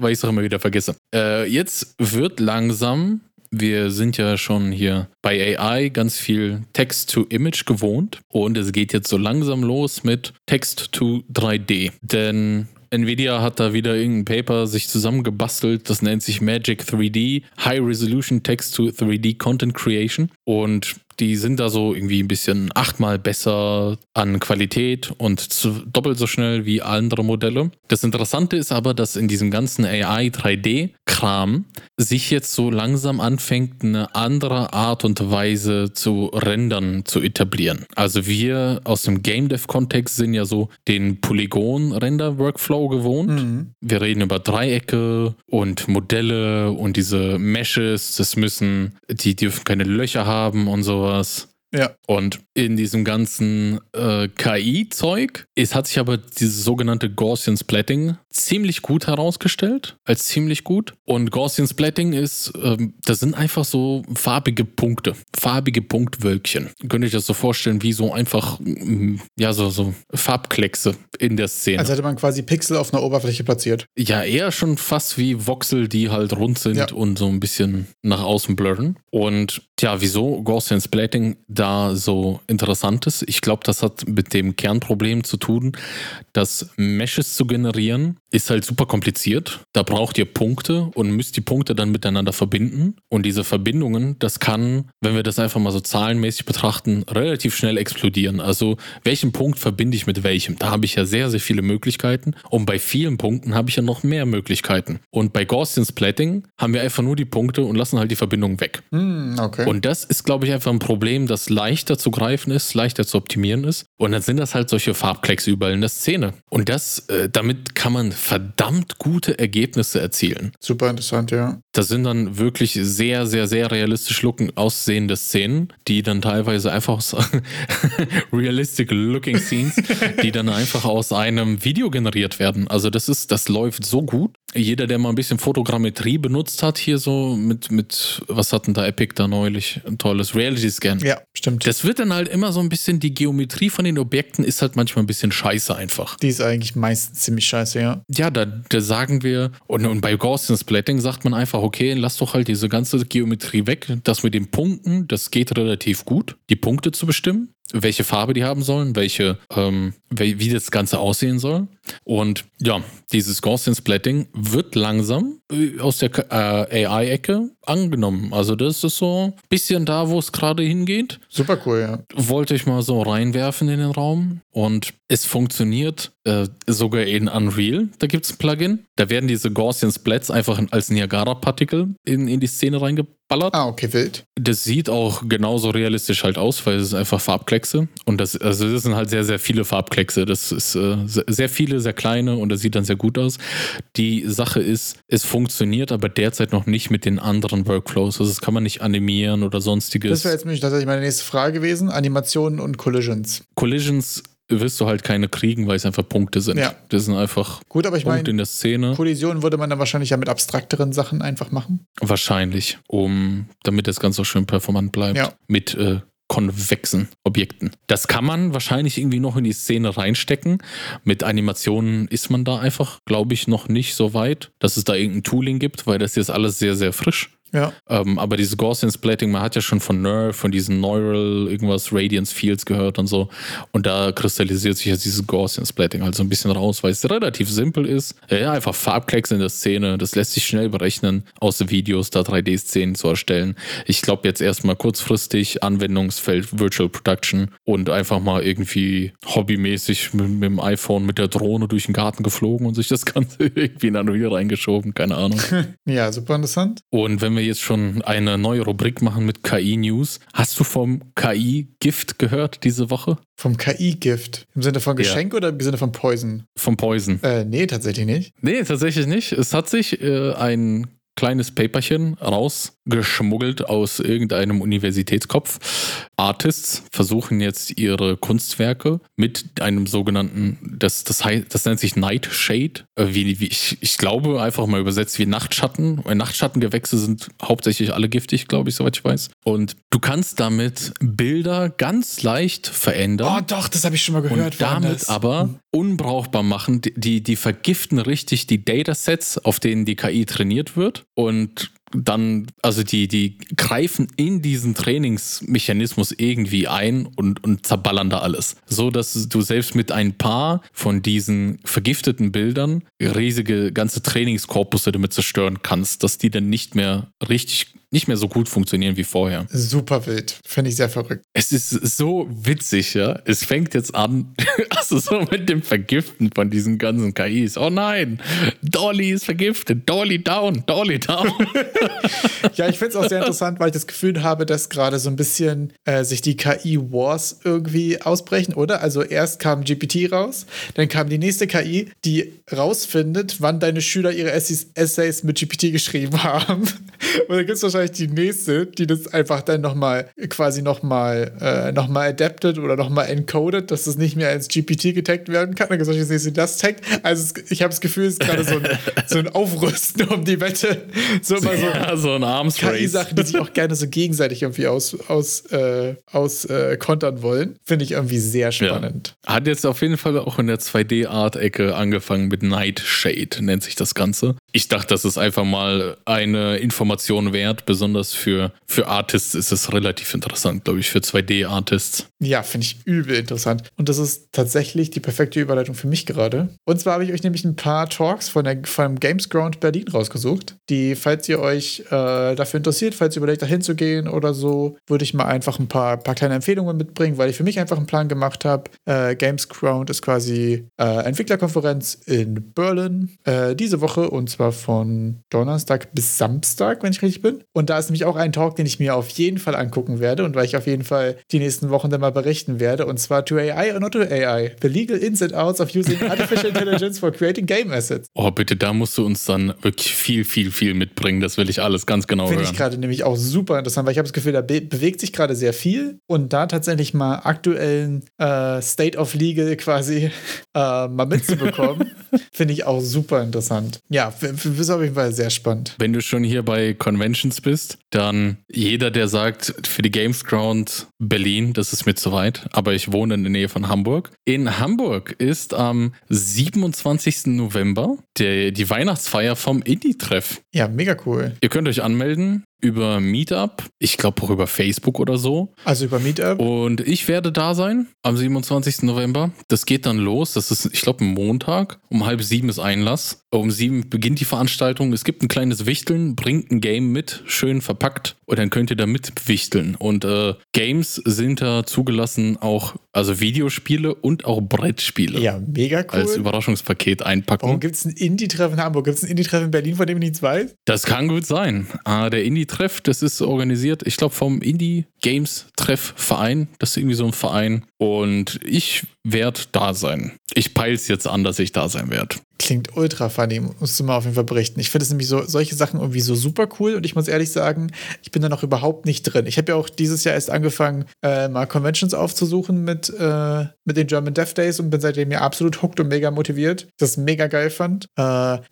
Speaker 1: weil ich es auch immer wieder vergesse. Äh, jetzt wird langsam, wir sind ja schon hier bei AI ganz viel Text to Image gewohnt und es geht jetzt so langsam los mit Text to 3D, denn Nvidia hat da wieder irgendein Paper sich zusammengebastelt, das nennt sich Magic 3D, High Resolution Text to 3D Content Creation. Und die sind da so irgendwie ein bisschen achtmal besser an Qualität und doppelt so schnell wie andere Modelle. Das Interessante ist aber, dass in diesem ganzen AI 3D-Kram sich jetzt so langsam anfängt, eine andere Art und Weise zu rendern zu etablieren. Also wir aus dem Game Dev-Kontext sind ja so den Polygon-Render-Workflow gewohnt. Mhm. Wir reden über Dreiecke und Modelle und diese Meshes. Das müssen, die dürfen keine Löcher haben und so sowas.
Speaker 2: Ja.
Speaker 1: Und in diesem ganzen äh, KI-Zeug hat sich aber dieses sogenannte Gaussian Splatting ziemlich gut herausgestellt, als ziemlich gut. Und Gaussian Splatting ist, ähm, das sind einfach so farbige Punkte, farbige Punktwölkchen. Könnt ihr euch das so vorstellen, wie so einfach, mm, ja, so, so Farbkleckse in der Szene.
Speaker 2: Als hätte man quasi Pixel auf einer Oberfläche platziert.
Speaker 1: Ja, eher schon fast wie Voxel, die halt rund sind ja. und so ein bisschen nach außen blurren. Und ja, wieso Gaussian Splatting da so interessant ist? Ich glaube, das hat mit dem Kernproblem zu tun, dass Meshes zu generieren ist halt super kompliziert. Da braucht ihr Punkte und müsst die Punkte dann miteinander verbinden. Und diese Verbindungen, das kann, wenn wir das einfach mal so zahlenmäßig betrachten, relativ schnell explodieren. Also welchen Punkt verbinde ich mit welchem? Da habe ich ja sehr, sehr viele Möglichkeiten. Und bei vielen Punkten habe ich ja noch mehr Möglichkeiten. Und bei Gaussian Splatting haben wir einfach nur die Punkte und lassen halt die Verbindung weg.
Speaker 2: Mm, okay.
Speaker 1: Und das ist, glaube ich, einfach ein Problem, das leichter zu greifen ist, leichter zu optimieren ist. Und dann sind das halt solche Farbklecks überall in der Szene. Und das, äh, damit kann man verdammt gute Ergebnisse erzielen.
Speaker 2: Super interessant, ja.
Speaker 1: Das sind dann wirklich sehr, sehr, sehr realistisch looken, aussehende Szenen, die dann teilweise einfach aus (laughs) realistic looking Scenes, die dann einfach aus einem Video generiert werden. Also das ist, das läuft so gut. Jeder, der mal ein bisschen Fotogrammetrie benutzt hat, hier so mit, mit, was hatten da Epic da neulich? Ein tolles Reality Scan.
Speaker 2: Ja, stimmt.
Speaker 1: Das wird dann halt immer so ein bisschen, die Geometrie von den Objekten ist halt manchmal ein bisschen scheiße einfach.
Speaker 2: Die ist eigentlich meistens ziemlich scheiße, ja.
Speaker 1: Ja, da, da sagen wir, und, und bei Gaussian Splatting sagt man einfach, okay, lass doch halt diese ganze Geometrie weg. Das mit den Punkten, das geht relativ gut, die Punkte zu bestimmen welche Farbe die haben sollen, welche, ähm, wie das Ganze aussehen soll. Und ja, dieses Gaussian Splatting wird langsam äh, aus der äh, AI-Ecke angenommen. Also das ist so ein bisschen da, wo es gerade hingeht.
Speaker 2: Super cool, ja.
Speaker 1: Wollte ich mal so reinwerfen in den Raum. Und es funktioniert äh, sogar in Unreal. Da gibt es ein Plugin. Da werden diese Gaussian Splats einfach als Niagara-Partikel in, in die Szene reingeballert.
Speaker 2: Ah, okay, wild.
Speaker 1: Das sieht auch genauso realistisch halt aus, weil es ist einfach Farbkleckse. Und das, also das sind halt sehr, sehr viele Farbkleckse. Das ist äh, sehr viele, sehr kleine und das sieht dann sehr gut aus. Die Sache ist, es funktioniert aber derzeit noch nicht mit den anderen Workflows. Also das kann man nicht animieren oder sonstiges.
Speaker 2: Das wäre jetzt tatsächlich meine nächste Frage gewesen. Animationen und Collisions.
Speaker 1: Collisions wirst du halt keine kriegen, weil es einfach Punkte sind.
Speaker 2: Ja.
Speaker 1: Das sind einfach
Speaker 2: Gut, aber ich
Speaker 1: Punkte
Speaker 2: meine,
Speaker 1: in der Szene.
Speaker 2: Kollisionen würde man dann wahrscheinlich ja mit abstrakteren Sachen einfach machen.
Speaker 1: Wahrscheinlich, um damit das Ganze auch schön performant bleibt.
Speaker 2: Ja.
Speaker 1: Mit äh, konvexen Objekten. Das kann man wahrscheinlich irgendwie noch in die Szene reinstecken. Mit Animationen ist man da einfach, glaube ich, noch nicht so weit, dass es da irgendein Tooling gibt, weil das ist alles sehr, sehr frisch.
Speaker 2: Ja.
Speaker 1: Ähm, aber dieses Gaussian Splatting, man hat ja schon von Nerve, von diesen Neural, irgendwas Radiance Fields gehört und so. Und da kristallisiert sich jetzt dieses Gaussian Splatting halt so ein bisschen raus, weil es relativ simpel ist. Ja, einfach Farbklecks in der Szene. Das lässt sich schnell berechnen, aus Videos da 3D-Szenen zu erstellen. Ich glaube jetzt erstmal kurzfristig Anwendungsfeld Virtual Production und einfach mal irgendwie hobbymäßig mit, mit dem iPhone mit der Drohne durch den Garten geflogen und sich das (laughs) Ganze irgendwie in Unreal reingeschoben. Keine Ahnung. (laughs)
Speaker 2: ja, super interessant.
Speaker 1: Und wenn wir jetzt schon eine neue Rubrik machen mit KI-News. Hast du vom KI-Gift gehört diese Woche?
Speaker 2: Vom KI-Gift? Im Sinne von Geschenk ja. oder im Sinne von Poison?
Speaker 1: Vom Poison.
Speaker 2: Äh, nee, tatsächlich nicht.
Speaker 1: Nee, tatsächlich nicht. Es hat sich äh, ein kleines Paperchen rausgeschmuggelt aus irgendeinem Universitätskopf. Artists versuchen jetzt ihre Kunstwerke mit einem sogenannten, das, das, heißt, das nennt sich Nightshade, äh, wie, wie ich, ich glaube einfach mal übersetzt wie Nachtschatten. Weil Nachtschattengewächse sind hauptsächlich alle giftig, glaube ich, soweit ich weiß. Und du kannst damit Bilder ganz leicht verändern.
Speaker 2: Oh doch, das habe ich schon mal gehört.
Speaker 1: Und damit aber unbrauchbar machen. Die, die vergiften richtig die Datasets, auf denen die KI trainiert wird und dann, also die, die greifen in diesen Trainingsmechanismus irgendwie ein und, und zerballern da alles. So dass du selbst mit ein paar von diesen vergifteten Bildern riesige ganze Trainingskorpusse damit zerstören kannst, dass die dann nicht mehr richtig nicht mehr so gut funktionieren wie vorher.
Speaker 2: Super wild. Finde ich sehr verrückt.
Speaker 1: Es ist so witzig, ja. Es fängt jetzt an, (laughs) also so mit dem Vergiften von diesen ganzen KIs. Oh nein, Dolly ist vergiftet. Dolly down, Dolly down. (laughs)
Speaker 2: ja, ich finde es auch sehr interessant, weil ich das Gefühl habe, dass gerade so ein bisschen äh, sich die KI-Wars irgendwie ausbrechen, oder? Also erst kam GPT raus, dann kam die nächste KI, die rausfindet, wann deine Schüler ihre Essays mit GPT geschrieben haben. (laughs) Und dann gibt es wahrscheinlich die nächste, die das einfach dann nochmal quasi nochmal äh, noch adaptet oder nochmal encodet, dass das nicht mehr als GPT getaggt werden kann. Dann gibt es wahrscheinlich das taggt. Also ich habe das Gefühl, es ist gerade so ein, (laughs) so ein Aufrüsten um die Wette. So immer so,
Speaker 1: ja, so ein Arms
Speaker 2: KI-Sachen, die sich auch gerne so gegenseitig irgendwie aus, aus, äh, aus äh, kontern wollen. Finde ich irgendwie sehr spannend.
Speaker 1: Ja. Hat jetzt auf jeden Fall auch in der 2D-Art-Ecke angefangen mit Nightshade, nennt sich das Ganze. Ich dachte, das ist einfach mal eine Information wert. Besonders für, für Artists ist es relativ interessant, glaube ich, für 2D-Artists.
Speaker 2: Ja, finde ich übel interessant. Und das ist tatsächlich die perfekte Überleitung für mich gerade. Und zwar habe ich euch nämlich ein paar Talks von der, vom Games Ground Berlin rausgesucht, die, falls ihr euch äh, dafür interessiert, falls ihr überlegt, dahin zu gehen oder so, würde ich mal einfach ein paar, paar kleine Empfehlungen mitbringen, weil ich für mich einfach einen Plan gemacht habe. Äh, Games Ground ist quasi äh, Entwicklerkonferenz in Berlin äh, diese Woche und zwar von Donnerstag bis Samstag, wenn ich richtig bin. Und da ist nämlich auch ein Talk, den ich mir auf jeden Fall angucken werde und weil ich auf jeden Fall die nächsten Wochen dann mal berichten werde. Und zwar To AI or Not To AI: The Legal Ins and Outs of Using (laughs) Artificial Intelligence for Creating Game Assets.
Speaker 1: Oh, bitte, da musst du uns dann wirklich viel, viel, viel mitbringen. Das will ich alles ganz genau
Speaker 2: Finde
Speaker 1: hören.
Speaker 2: ich gerade nämlich auch super interessant, weil ich habe das Gefühl, da be bewegt sich gerade sehr viel und da tatsächlich mal aktuellen äh, State of Legal quasi (laughs) äh, mal mitzubekommen, (laughs) finde ich auch super interessant. Ja, ist auf jeden Fall sehr spannend.
Speaker 1: Wenn du schon hier bei Conventions bist, dann jeder, der sagt, für die Games Ground Berlin, das ist mir zu weit, aber ich wohne in der Nähe von Hamburg. In Hamburg ist am 27. November der, die Weihnachtsfeier vom Indie-Treff.
Speaker 2: Ja, mega cool.
Speaker 1: Ihr könnt euch anmelden über Meetup, ich glaube auch über Facebook oder so.
Speaker 2: Also über Meetup.
Speaker 1: Und ich werde da sein am 27. November. Das geht dann los. Das ist, ich glaube, ein Montag. Um halb sieben ist Einlass. Um sieben beginnt die Veranstaltung. Es gibt ein kleines Wichteln, bringt ein Game mit, schön verpackt. Und dann könnt ihr da mitwichteln. Und äh, Games sind da zugelassen, auch, also Videospiele und auch Brettspiele.
Speaker 2: Ja, mega cool.
Speaker 1: Als Überraschungspaket einpacken.
Speaker 2: Warum gibt es ein Indie-Treff in Hamburg? Gibt es ein Indie-Treff in Berlin, von dem ich nichts weiß?
Speaker 1: Das kann gut sein. Ah, der Indie-Treff, das ist organisiert, ich glaube, vom Indie Games Treff Verein. Das ist irgendwie so ein Verein. Und ich werde da sein. Ich peile es jetzt an, dass ich da sein werde.
Speaker 2: Klingt ultra funny, musst du mal auf jeden Fall berichten. Ich finde es nämlich so, solche Sachen irgendwie so super cool und ich muss ehrlich sagen, ich bin da noch überhaupt nicht drin. Ich habe ja auch dieses Jahr erst angefangen, äh, mal Conventions aufzusuchen mit, äh, mit den German Death Days und bin seitdem ja absolut hooked und mega motiviert. Das mega geil fand. Äh,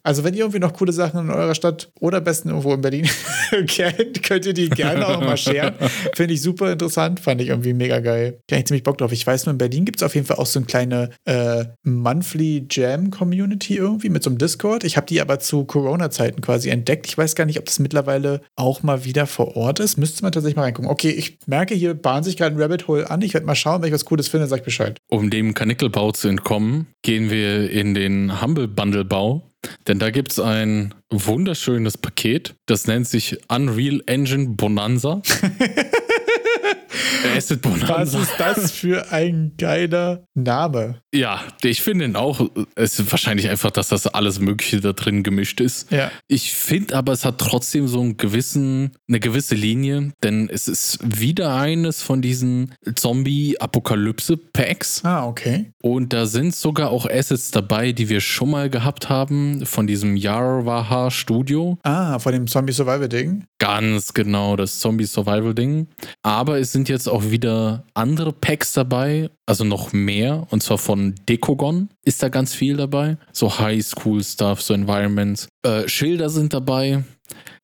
Speaker 2: also, wenn ihr irgendwie noch coole Sachen in eurer Stadt oder besten irgendwo in Berlin (laughs) kennt, könnt ihr die gerne auch mal sharen. Finde ich super interessant, fand ich irgendwie mega geil. Ich ziemlich Bock drauf. Ich weiß nur, in Berlin gibt es auf jeden Fall auch so eine kleine äh, Monthly Jam Community irgendwie mit so einem Discord. Ich habe die aber zu Corona-Zeiten quasi entdeckt. Ich weiß gar nicht, ob das mittlerweile auch mal wieder vor Ort ist. Müsste man tatsächlich mal reingucken. Okay, ich merke, hier bahnt sich gerade ein Rabbit Hole an. Ich werde mal schauen, wenn ich was Cooles finde, sag ich Bescheid.
Speaker 1: Um dem Kanickelbau zu entkommen, gehen wir in den Humble Bundle Bau. Denn da gibt es ein wunderschönes Paket, das nennt sich Unreal Engine Bonanza. (laughs) (laughs)
Speaker 2: Acid Bonanza. Was ist das für ein geiler Name?
Speaker 1: Ja, ich finde ihn auch. Es ist wahrscheinlich einfach, dass das alles Mögliche da drin gemischt ist.
Speaker 2: Ja.
Speaker 1: Ich finde aber, es hat trotzdem so einen gewissen, eine gewisse Linie, denn es ist wieder eines von diesen Zombie-Apokalypse-Packs.
Speaker 2: Ah, okay.
Speaker 1: Und da sind sogar auch Assets dabei, die wir schon mal gehabt haben, von diesem Yarwaha Studio.
Speaker 2: Ah, von dem Zombie-Survival-Ding.
Speaker 1: Ganz genau, das Zombie-Survival-Ding. Aber es sind jetzt auch wieder andere Packs dabei, also noch mehr, und zwar von Dekogon ist da ganz viel dabei. So High-School-Stuff, so Environments. Äh, Schilder sind dabei.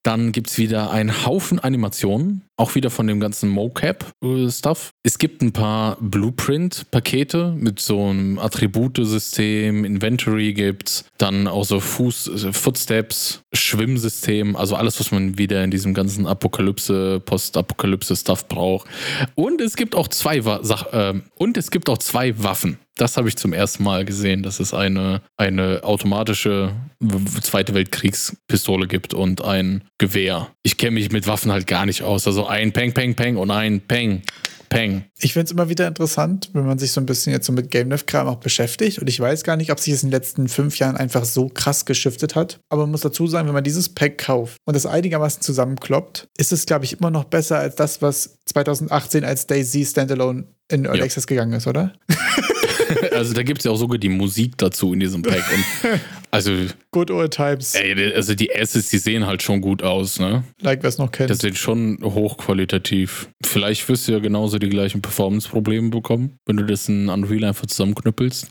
Speaker 1: Dann gibt es wieder einen Haufen Animationen, auch wieder von dem ganzen Mocap-Stuff. Es gibt ein paar Blueprint-Pakete mit so einem Attributesystem, Inventory gibt's, dann auch so Fuß, Footsteps, Schwimmsystem, also alles, was man wieder in diesem ganzen Apokalypse, Post-Apokalypse-Stuff braucht. Und es gibt auch zwei Sach äh, und es gibt auch zwei Waffen. Das habe ich zum ersten Mal gesehen, dass es eine, eine automatische Zweite Weltkriegspistole gibt und ein Gewehr. Ich kenne mich mit Waffen halt gar nicht aus. Also ein Peng, Peng, Peng und ein Peng. Peng.
Speaker 2: Ich finde es immer wieder interessant, wenn man sich so ein bisschen jetzt so mit Game Dev-Kram auch beschäftigt. Und ich weiß gar nicht, ob sich das in den letzten fünf Jahren einfach so krass geschiftet hat. Aber man muss dazu sagen, wenn man dieses Pack kauft und das einigermaßen zusammenkloppt, ist es, glaube ich, immer noch besser als das, was 2018 als Daisy Standalone in Early ja. Access gegangen ist, oder? (laughs)
Speaker 1: also da gibt es ja auch sogar die Musik dazu in diesem Pack. Und (laughs) also.
Speaker 2: Good old times.
Speaker 1: Ey, also die Assets, die sehen halt schon gut aus, ne?
Speaker 2: Like wer es noch kennt.
Speaker 1: Das sind schon hochqualitativ. Vielleicht wirst du ja genauso die gleichen Performance-Probleme bekommen, wenn du das in Unreal einfach zusammenknüppelst.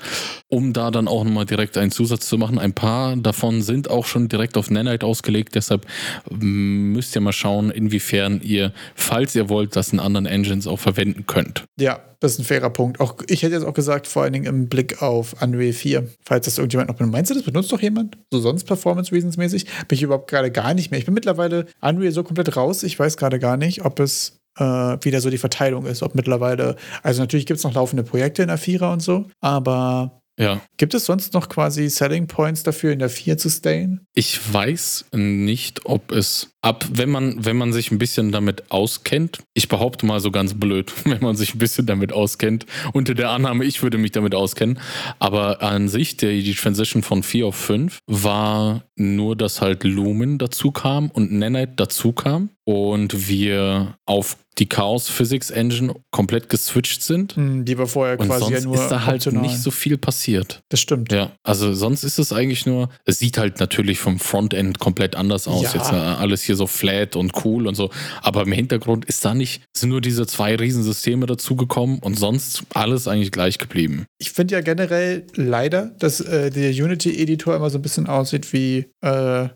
Speaker 1: Um da dann auch nochmal direkt einen Zusatz zu machen. Ein paar davon sind auch schon direkt auf Nanite ausgelegt, deshalb müsst ihr mal schauen, inwiefern ihr, falls ihr wollt, das in anderen Engines auch verwenden könnt.
Speaker 2: Ja, das ist ein fairer Punkt. Auch ich hätte jetzt auch gesagt, vor allen Dingen im Blick auf Unreal 4, falls das irgendjemand noch benutzt. Meinst du, das benutzt doch jemand? So sonst Performance Reasons mäßig? Bin ich überhaupt gerade gar nicht mehr. Ich bin mittlerweile Unreal so komplett raus. Ich weiß gerade gar nicht, ob es äh, wieder so die Verteilung ist. Ob mittlerweile, also natürlich gibt es noch laufende Projekte in Vierer und so, aber
Speaker 1: ja.
Speaker 2: Gibt es sonst noch quasi Selling Points dafür, in der 4 zu stayen?
Speaker 1: Ich weiß nicht, ob es ab, wenn man, wenn man sich ein bisschen damit auskennt, ich behaupte mal so ganz blöd, (laughs) wenn man sich ein bisschen damit auskennt, unter der Annahme, ich würde mich damit auskennen, aber an sich, der, die Transition von 4 auf 5 war nur, dass halt Lumen dazu kam und Nanite dazu kam und wir auf die Chaos Physics Engine komplett geswitcht sind.
Speaker 2: Hm, die war vorher
Speaker 1: Und
Speaker 2: quasi
Speaker 1: sonst
Speaker 2: ja nur
Speaker 1: ist da halt
Speaker 2: optional.
Speaker 1: nicht so viel passiert.
Speaker 2: Das stimmt.
Speaker 1: Ja, also sonst ist es eigentlich nur, es sieht halt natürlich vom Frontend komplett anders aus.
Speaker 2: Ja.
Speaker 1: Jetzt äh, alles hier so flat und cool und so. Aber im Hintergrund ist da nicht, sind nur diese zwei Riesensysteme dazugekommen und sonst alles eigentlich gleich geblieben.
Speaker 2: Ich finde ja generell leider, dass äh, der Unity-Editor immer so ein bisschen aussieht wie äh,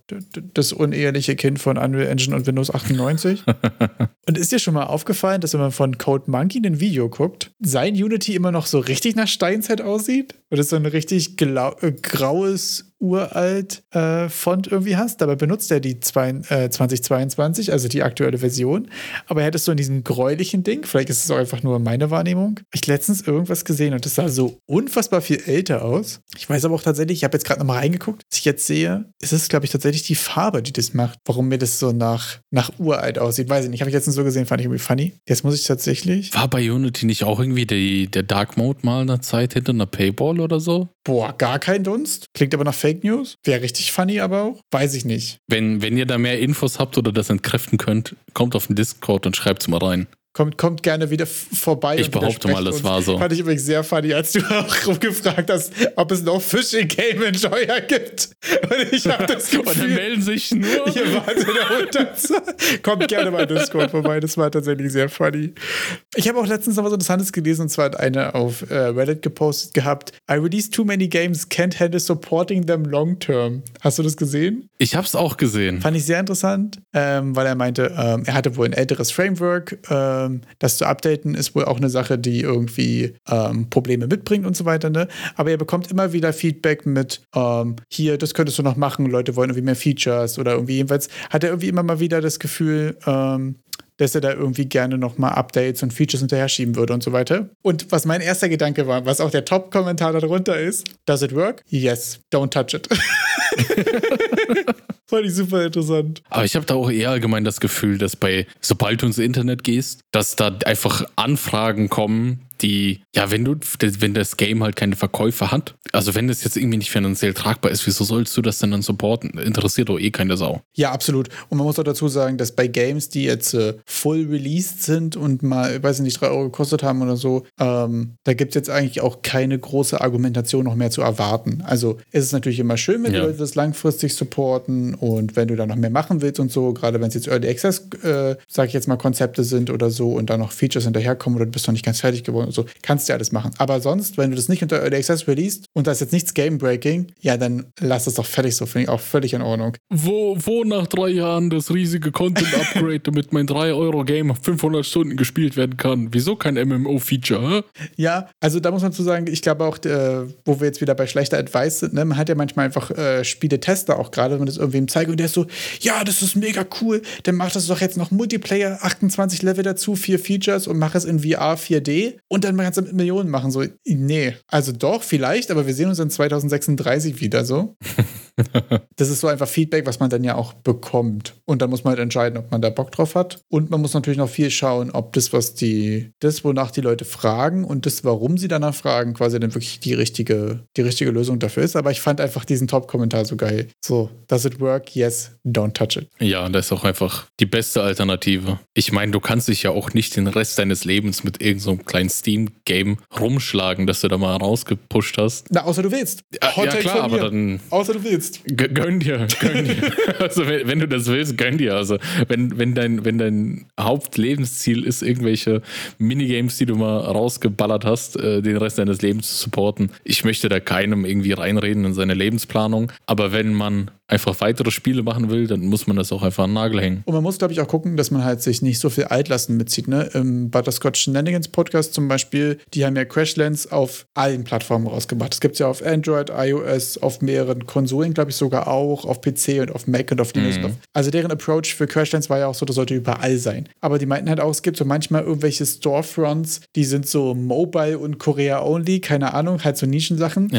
Speaker 2: das uneheliche Kind von Unreal Engine und Windows 98. (laughs) und ist dir schon mal aufgefallen, dass wenn man von Code Monkey ein Video guckt, sein Unity immer noch so richtig nach Steinzeit aussieht? Es so ein richtig äh, graues uralt äh, Font irgendwie hast. Dabei benutzt er die zwei, äh, 2022, also die aktuelle Version. Aber hättest du in diesem gräulichen Ding, vielleicht ist es auch einfach nur meine Wahrnehmung, ich letztens irgendwas gesehen und das sah so unfassbar viel älter aus. Ich weiß aber auch tatsächlich, ich habe jetzt gerade nochmal reingeguckt, was ich jetzt sehe, ist es, glaube ich, tatsächlich die Farbe, die das macht. Warum mir das so nach, nach uralt aussieht, weiß ich nicht. Habe ich letztens so gesehen, fand ich irgendwie funny. Jetzt muss ich tatsächlich.
Speaker 1: War bei Unity nicht auch irgendwie die, der Dark Mode mal eine Zeit hinter einer Paywall oder so?
Speaker 2: Boah, gar kein Dunst. Klingt aber nach Fake News. Wäre richtig funny, aber auch. Weiß ich nicht.
Speaker 1: Wenn, wenn ihr da mehr Infos habt oder das entkräften könnt, kommt auf den Discord und schreibt es mal rein.
Speaker 2: Kommt, kommt gerne wieder vorbei.
Speaker 1: Ich behaupte mal, das war so.
Speaker 2: Fand ich übrigens sehr funny, als du (laughs) auch rumgefragt hast, ob es noch Fishing Game Enjoyer gibt. Und ich habe das (laughs)
Speaker 1: Und dann
Speaker 2: Gefühl,
Speaker 1: melden sich nur. (laughs)
Speaker 2: ihr wart in der Unterzahl. Kommt gerne mal in Discord vorbei, das war tatsächlich sehr funny. Ich habe auch letztens noch was Interessantes gelesen, und zwar hat eine auf äh, Reddit gepostet gehabt, I released too many games, can't handle supporting them long term. Hast du das gesehen?
Speaker 1: Ich hab's auch gesehen.
Speaker 2: Fand ich sehr interessant, ähm, weil er meinte, ähm, er hatte wohl ein älteres Framework. Ähm, das zu updaten ist wohl auch eine Sache, die irgendwie ähm, Probleme mitbringt und so weiter. Ne? Aber er bekommt immer wieder Feedback mit, ähm, hier, das könntest du noch machen, Leute wollen irgendwie mehr Features oder irgendwie jedenfalls hat er irgendwie immer mal wieder das Gefühl, ähm, dass er da irgendwie gerne nochmal Updates und Features hinterher schieben würde und so weiter. Und was mein erster Gedanke war, was auch der Top-Kommentar darunter ist, does it work? Yes, don't touch it. (laughs) Fand ich super interessant.
Speaker 1: Aber ich habe da auch eher allgemein das Gefühl, dass bei, sobald du ins Internet gehst, dass da einfach Anfragen kommen, die, ja, wenn du, wenn das Game halt keine Verkäufe hat, also wenn das jetzt irgendwie nicht finanziell tragbar ist, wieso sollst du das denn dann supporten? Interessiert doch eh keine Sau.
Speaker 2: Ja, absolut. Und man muss auch dazu sagen, dass bei Games, die jetzt äh, full released sind und mal, ich weiß nicht, 3 Euro gekostet haben oder so, ähm, da gibt es jetzt eigentlich auch keine große Argumentation noch mehr zu erwarten. Also es ist natürlich immer schön, wenn
Speaker 1: Ja.
Speaker 2: die Leute das langfristig supporten und wenn du da noch mehr machen willst und so, gerade wenn es jetzt Early Access, äh, sag ich jetzt mal, Konzepte sind oder so und da noch Features hinterherkommen oder du bist noch nicht ganz fertig geworden und so, kannst du ja alles machen. Aber sonst, wenn du das nicht unter Early Access released und da ist jetzt nichts Game-Breaking, ja, dann lass es doch fertig so, finde ich auch völlig in Ordnung.
Speaker 1: Wo, wo nach drei Jahren das riesige Content-Upgrade, damit mein 3-Euro-Game 500 Stunden gespielt werden kann? Wieso kein MMO-Feature?
Speaker 2: Ja, also da muss man zu sagen, ich glaube auch, äh, wo wir jetzt wieder bei schlechter Advice sind, ne, man hat ja manchmal einfach äh, Spiele-Tester auch gerade, wenn man das irgendwem zeigt und der ist so, ja, das ist mega cool, dann mach das doch jetzt noch Multiplayer, 28 Level dazu, vier Features und mach es in VR 4D und dann kannst du mit Millionen machen. So, nee, also doch, vielleicht, aber wir sehen uns in 2036 wieder so. (laughs) (laughs) Das ist so einfach Feedback, was man dann ja auch bekommt. Und dann muss man halt entscheiden, ob man da Bock drauf hat. Und man muss natürlich noch viel schauen, ob das, was die, das, wonach die Leute fragen und das, warum sie danach fragen, quasi dann wirklich die richtige, die richtige Lösung dafür ist. Aber ich fand einfach diesen Top-Kommentar so geil. So, does it work? Yes, don't touch it.
Speaker 1: Ja, das ist auch einfach die beste Alternative. Ich meine, du kannst dich ja auch nicht den Rest deines Lebens mit irgendeinem so kleinen Steam-Game rumschlagen, das du da mal rausgepusht hast.
Speaker 2: Na, außer du willst.
Speaker 1: Ja, ja klar, aber dann
Speaker 2: Außer du willst.
Speaker 1: G- Gönn dir, gönn dir. (laughs) Also wenn, wenn du das willst, gönn dir. Also wenn, wenn, dein, wenn dein Hauptlebensziel ist, irgendwelche Minigames, die du mal rausgeballert hast, äh, den Rest deines Lebens zu supporten. Ich möchte da keinem irgendwie reinreden in seine Lebensplanung. Aber wenn man einfach weitere Spiele machen will, dann muss man das auch einfach an den Nagel hängen.
Speaker 2: Und man muss, glaube ich, auch gucken, dass man halt sich nicht so viel Altlasten mitzieht. Ne? Im Butterscotch Shenanigans Podcast zum Beispiel, die haben ja Crashlands auf allen Plattformen rausgebracht. Es gibt ja auf Android, iOS, auf mehreren Konsolen, glaube ich, sogar auch, auf PC und auf Mac und auf Linux.
Speaker 1: Mhm.
Speaker 2: Also deren Approach für Crashlands war ja auch so, das sollte überall sein. Aber die meinten halt auch, es gibt so manchmal irgendwelche Storefronts, die sind so mobile und Korea-only, keine Ahnung, halt so Nischensachen.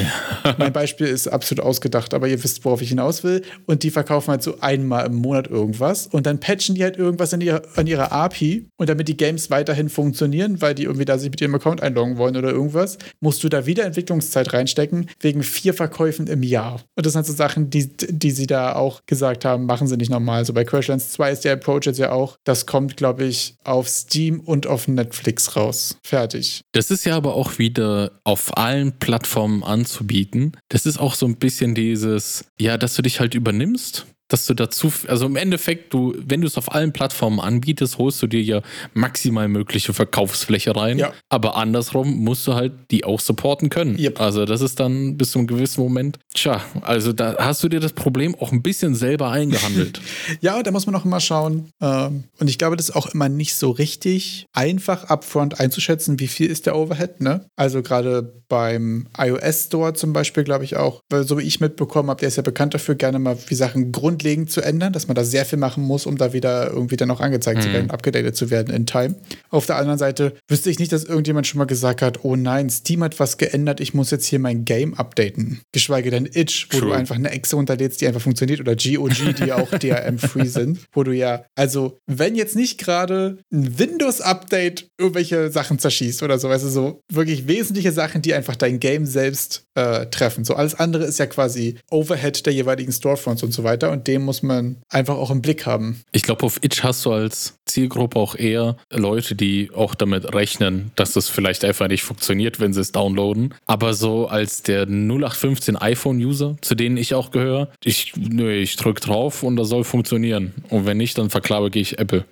Speaker 2: mein Beispiel ist absolut ausgedacht, aber ihr wisst, worauf ich hinaus will. Und die verkaufen halt so einmal im Monat irgendwas und dann patchen die halt irgendwas in ihrer, an ihrer API und damit die Games weiterhin funktionieren, weil die irgendwie da sich mit ihrem Account einloggen wollen oder irgendwas, musst du da wieder Entwicklungszeit reinstecken wegen vier Verkäufen im Jahr. Und das sind so Sachen, die, die sie da auch gesagt haben, machen sie nicht normal. So bei Crashlands 2 ist der Approach jetzt ja auch, das kommt, glaube ich, auf Steam und auf Netflix raus. Fertig.
Speaker 1: Das ist ja aber auch wieder auf allen Plattformen anzubieten. Das ist auch so ein bisschen dieses, ja, dass du dich halt übernimmst dass du dazu, also im Endeffekt, du, wenn du es auf allen Plattformen anbietest, holst du dir ja maximal mögliche Verkaufsfläche rein. Ja. Aber andersrum musst du halt die auch supporten können. Yep. Also das ist dann bis zu einem gewissen Moment, tja, also da hast du dir das Problem auch ein bisschen selber eingehandelt. (laughs)
Speaker 2: ja, da muss man auch immer schauen. Ähm, und ich glaube, das ist auch immer nicht so richtig einfach upfront einzuschätzen, wie viel ist der Overhead, ne? Also gerade beim iOS Store zum Beispiel, glaube ich auch, weil so wie ich mitbekommen habe, der ist ja bekannt dafür, gerne mal wie Sachen grund grundlegend zu ändern, dass man da sehr viel machen muss, um da wieder irgendwie dann auch angezeigt mhm. zu werden, abgedatet zu werden in Time. Auf der anderen Seite wüsste ich nicht, dass irgendjemand schon mal gesagt hat, oh nein, Steam hat was geändert, ich muss jetzt hier mein Game updaten. Geschweige denn Itch, wo True. du einfach eine Exe runterlädst, die einfach funktioniert, oder GOG, die auch (laughs) DRM-free sind, wo du ja, also wenn jetzt nicht gerade ein Windows-Update irgendwelche Sachen zerschießt oder so, weißt du, so wirklich wesentliche Sachen, die einfach dein Game selbst äh, treffen. So alles andere ist ja quasi Overhead der jeweiligen Storefronts und so weiter und dem muss man einfach auch im Blick haben.
Speaker 1: Ich glaube, auf Itch hast du als Zielgruppe auch eher Leute, die auch damit rechnen, dass das vielleicht einfach nicht funktioniert, wenn sie es downloaden. Aber so als der 0815 iPhone-User, zu denen ich auch gehöre, ich, nö, ich drücke drauf und das soll funktionieren. Und wenn nicht, dann verklabe ich Apple.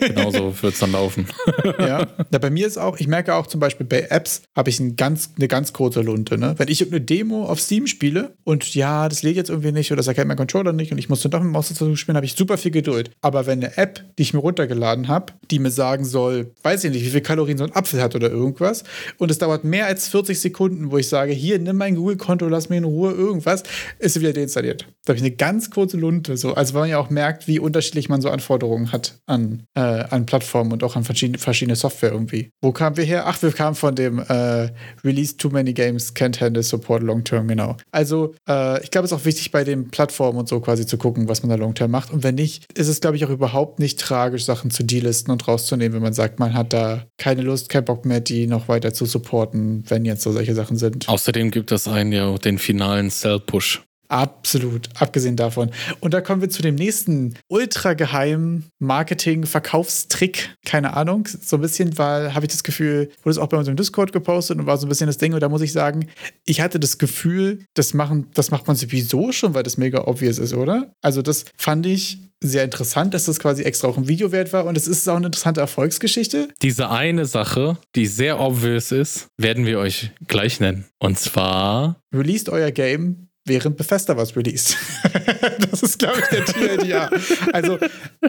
Speaker 1: Genauso wird es dann laufen. (laughs)
Speaker 2: ja. ja, bei mir ist auch, ich merke auch zum Beispiel bei Apps habe ich ein ganz, eine ganz kurze Lunte. Ne? Wenn ich eine Demo auf Steam spiele und ja, das lädt jetzt irgendwie nicht oder das erkennt mein Controller nicht und ich muss dann doch mit Maus dazu spielen, habe ich super viel Geduld. Aber wenn eine App, die ich mir runtergeladen habe, die mir sagen soll, weiß ich nicht, wie viel Kalorien so ein Apfel hat oder irgendwas und es dauert mehr als 40 Sekunden, wo ich sage, hier, nimm mein Google-Konto, lass mir in Ruhe irgendwas, ist sie wieder deinstalliert. Da habe ich eine ganz kurze Lunte. So. Also weil man ja auch merkt, wie unterschiedlich man so Anforderungen hat an, äh, an Plattformen und auch an verschiedene, verschiedene Software irgendwie. Wo kamen wir her? Ach, wir kamen von dem äh, Release Too Many Games Can't Handle Support Long Term, genau. Also äh, ich glaube, es ist auch wichtig bei den Plattformen und so quasi zu gucken, was man da Long Term macht. Und wenn nicht, ist es, glaube ich, auch überhaupt nicht tragisch, Sachen zu delisten und rauszunehmen, wenn man sagt, man hat da keine Lust, keinen Bock mehr, die noch weiter zu supporten, wenn jetzt so solche Sachen sind.
Speaker 1: Außerdem gibt es einen ja den finalen Sell-Push.
Speaker 2: Absolut, abgesehen davon. Und da kommen wir zu dem nächsten ultra geheimen Marketing-Verkaufstrick. Keine Ahnung, so ein bisschen, weil habe ich das Gefühl, wurde es auch bei uns im Discord gepostet und war so ein bisschen das Ding. Und da muss ich sagen, ich hatte das Gefühl, das, machen, das macht man sowieso schon, weil das mega obvious ist, oder? Also, das fand ich sehr interessant, dass das quasi extra auch ein Video wert war und es ist auch eine interessante Erfolgsgeschichte.
Speaker 1: Diese eine Sache, die sehr obvious ist, werden wir euch gleich nennen. Und zwar.
Speaker 2: Released euer Game während Bethesda was released. (laughs) das ist, glaube ich, der TLDR. Also,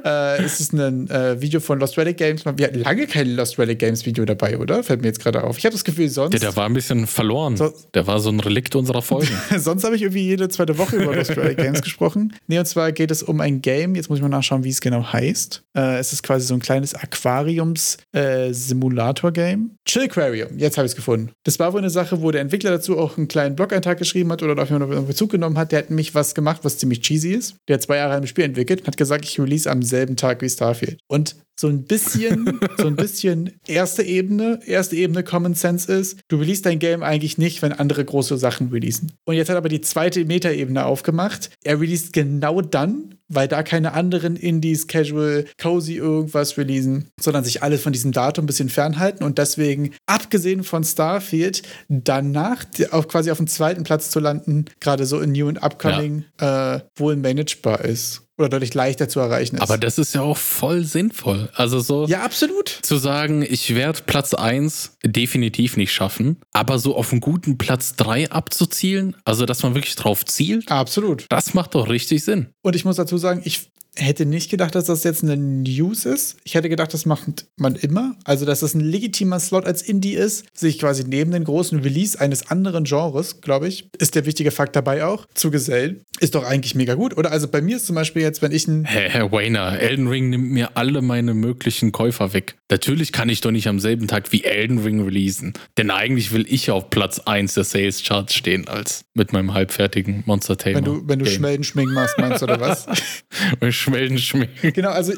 Speaker 2: äh, es ist ein äh, Video von Lost Relic Games. Wir hatten lange kein Lost Relic Games Video dabei, oder? Fällt mir jetzt gerade auf. Ich habe das Gefühl, sonst.
Speaker 1: Der, der war ein bisschen verloren. So, der war so ein Relikt unserer Folgen. (laughs)
Speaker 2: sonst habe ich irgendwie jede zweite Woche über Lost Relic (laughs) Games gesprochen. Nee, und zwar geht es um ein Game. Jetzt muss ich mal nachschauen, wie es genau heißt. Äh, es ist quasi so ein kleines Aquariums-Simulator-Game. Äh, Chillquarium. Jetzt habe ich es gefunden. Das war wohl eine Sache, wo der Entwickler dazu auch einen kleinen Blog-Eintrag geschrieben hat oder auf jeden Fall Bezug genommen hat, der hat nämlich was gemacht, was ziemlich cheesy ist. Der hat zwei Jahre ein Spiel entwickelt und hat gesagt, ich release am selben Tag wie Starfield. Und so ein bisschen, (laughs) so ein bisschen erste Ebene, erste Ebene Common Sense ist, du release dein Game eigentlich nicht, wenn andere große Sachen releasen. Und jetzt hat er aber die zweite Meta-Ebene aufgemacht. Er released genau dann, weil da keine anderen Indies, Casual, Cozy irgendwas releasen, sondern sich alle von diesem Datum ein bisschen fernhalten und deswegen, abgesehen von Starfield, danach auch quasi auf dem zweiten Platz zu landen, gerade so in New and Upcoming, ja. äh, wohl managebar ist oder deutlich leichter zu erreichen ist.
Speaker 1: Aber das ist ja auch voll sinnvoll. Also so.
Speaker 2: Ja, absolut.
Speaker 1: Zu sagen, ich werde Platz 1 definitiv nicht schaffen, aber so auf einen guten Platz 3 abzuzielen, also dass man wirklich drauf zielt.
Speaker 2: Absolut.
Speaker 1: Das macht doch richtig Sinn.
Speaker 2: Und ich muss dazu sagen, ich hätte nicht gedacht, dass das jetzt eine News ist. Ich hätte gedacht, das macht man immer. Also, dass das ein legitimer Slot als Indie ist, sich quasi neben den großen Release eines anderen Genres, glaube ich, ist der wichtige Fakt dabei auch, zu gesellen. Ist doch eigentlich mega gut, oder? Also bei mir ist zum Beispiel jetzt, wenn ich ein.
Speaker 1: Herr, Herr Wayner, Elden Ring nimmt mir alle meine möglichen Käufer weg. Natürlich kann ich doch nicht am selben Tag wie Elden Ring releasen. Denn eigentlich will ich auf Platz 1 der Sales Charts stehen, als mit meinem halbfertigen Monster Tamer.
Speaker 2: Wenn du, wenn du Schmeldenschminken machst, meinst du, oder was? (laughs) (laughs)
Speaker 1: Schmeldenschminken.
Speaker 2: Genau, also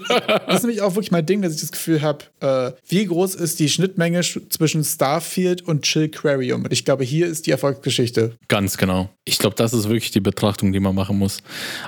Speaker 2: das ist nämlich auch wirklich mein Ding, dass ich das Gefühl habe, äh, wie groß ist die Schnittmenge zwischen Starfield und Chillquarium? Und ich glaube, hier ist die Erfolgsgeschichte.
Speaker 1: Ganz genau. Ich glaube, das ist wirklich die Betrachtung, die man machen muss.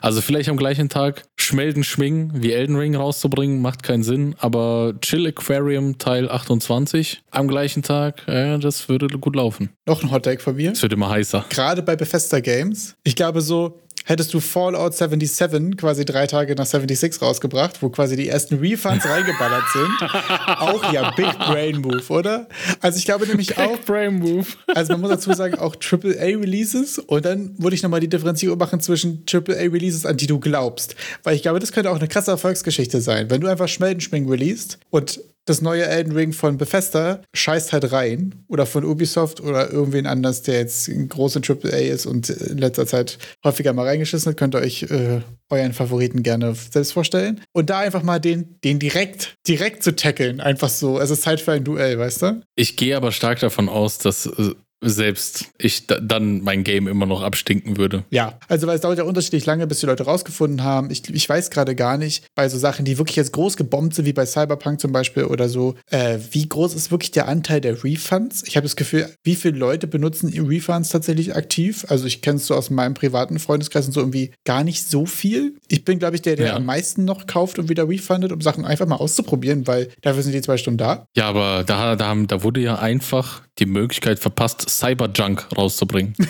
Speaker 1: Also vielleicht am gleichen Tag Schmelden schwingen wie Elden Ring rauszubringen, macht keinen Sinn, aber Chill Aquarium Teil 28 am gleichen Tag, ja, das würde gut laufen.
Speaker 2: Noch ein Hot Take von mir.
Speaker 1: Es wird immer heißer.
Speaker 2: Gerade bei Bethesda Games. Ich glaube so, hättest du Fallout 77 quasi drei Tage nach 76 rausgebracht, wo quasi die ersten Refunds reingeballert sind. (laughs) auch ja, Big Brain Move, oder? Also ich glaube nämlich
Speaker 1: Big
Speaker 2: auch.
Speaker 1: Brain Move. (laughs)
Speaker 2: also man muss dazu sagen, auch AAA Releases und dann würde ich nochmal die Differenzierung machen zwischen AAA Releases, an die du glaubst. Weil ich glaube, das könnte auch eine krasse Erfolgsgeschichte sein. Wenn du einfach Schmeldenschwing released und das neue Elden Ring von Bethesda scheißt halt rein. Oder von Ubisoft oder irgendwen anders, der jetzt ein großer AAA ist und in letzter Zeit häufiger mal reingeschissen hat, könnt ihr euch äh, euren Favoriten gerne selbst vorstellen. Und da einfach mal den, den direkt, direkt zu tackeln. Einfach so. Es ist Zeit für ein Duell, weißt du?
Speaker 1: Ich gehe aber stark davon aus, dass äh, selbst ich da, dann mein Game immer noch abstinken würde.
Speaker 2: Ja, also weil es dauert ja unterschiedlich lange, bis die Leute rausgefunden haben. Ich, ich weiß gerade gar nicht, bei so Sachen, die wirklich jetzt groß gebombt sind, wie bei Cyberpunk zum Beispiel oder so, äh, wie groß ist wirklich der Anteil der Refunds? Ich habe das Gefühl, wie viele Leute benutzen Refunds tatsächlich aktiv? Also ich kenne es so aus meinem privaten Freundeskreis und so irgendwie gar nicht so viel. Ich bin, glaube ich, der, der ja. am meisten noch kauft und wieder refundet, um Sachen einfach mal auszuprobieren, weil dafür sind die zwei Stunden da.
Speaker 1: Ja, aber da, da, da wurde ja einfach die Möglichkeit verpasst, Cyberjunk rauszubringen. (laughs)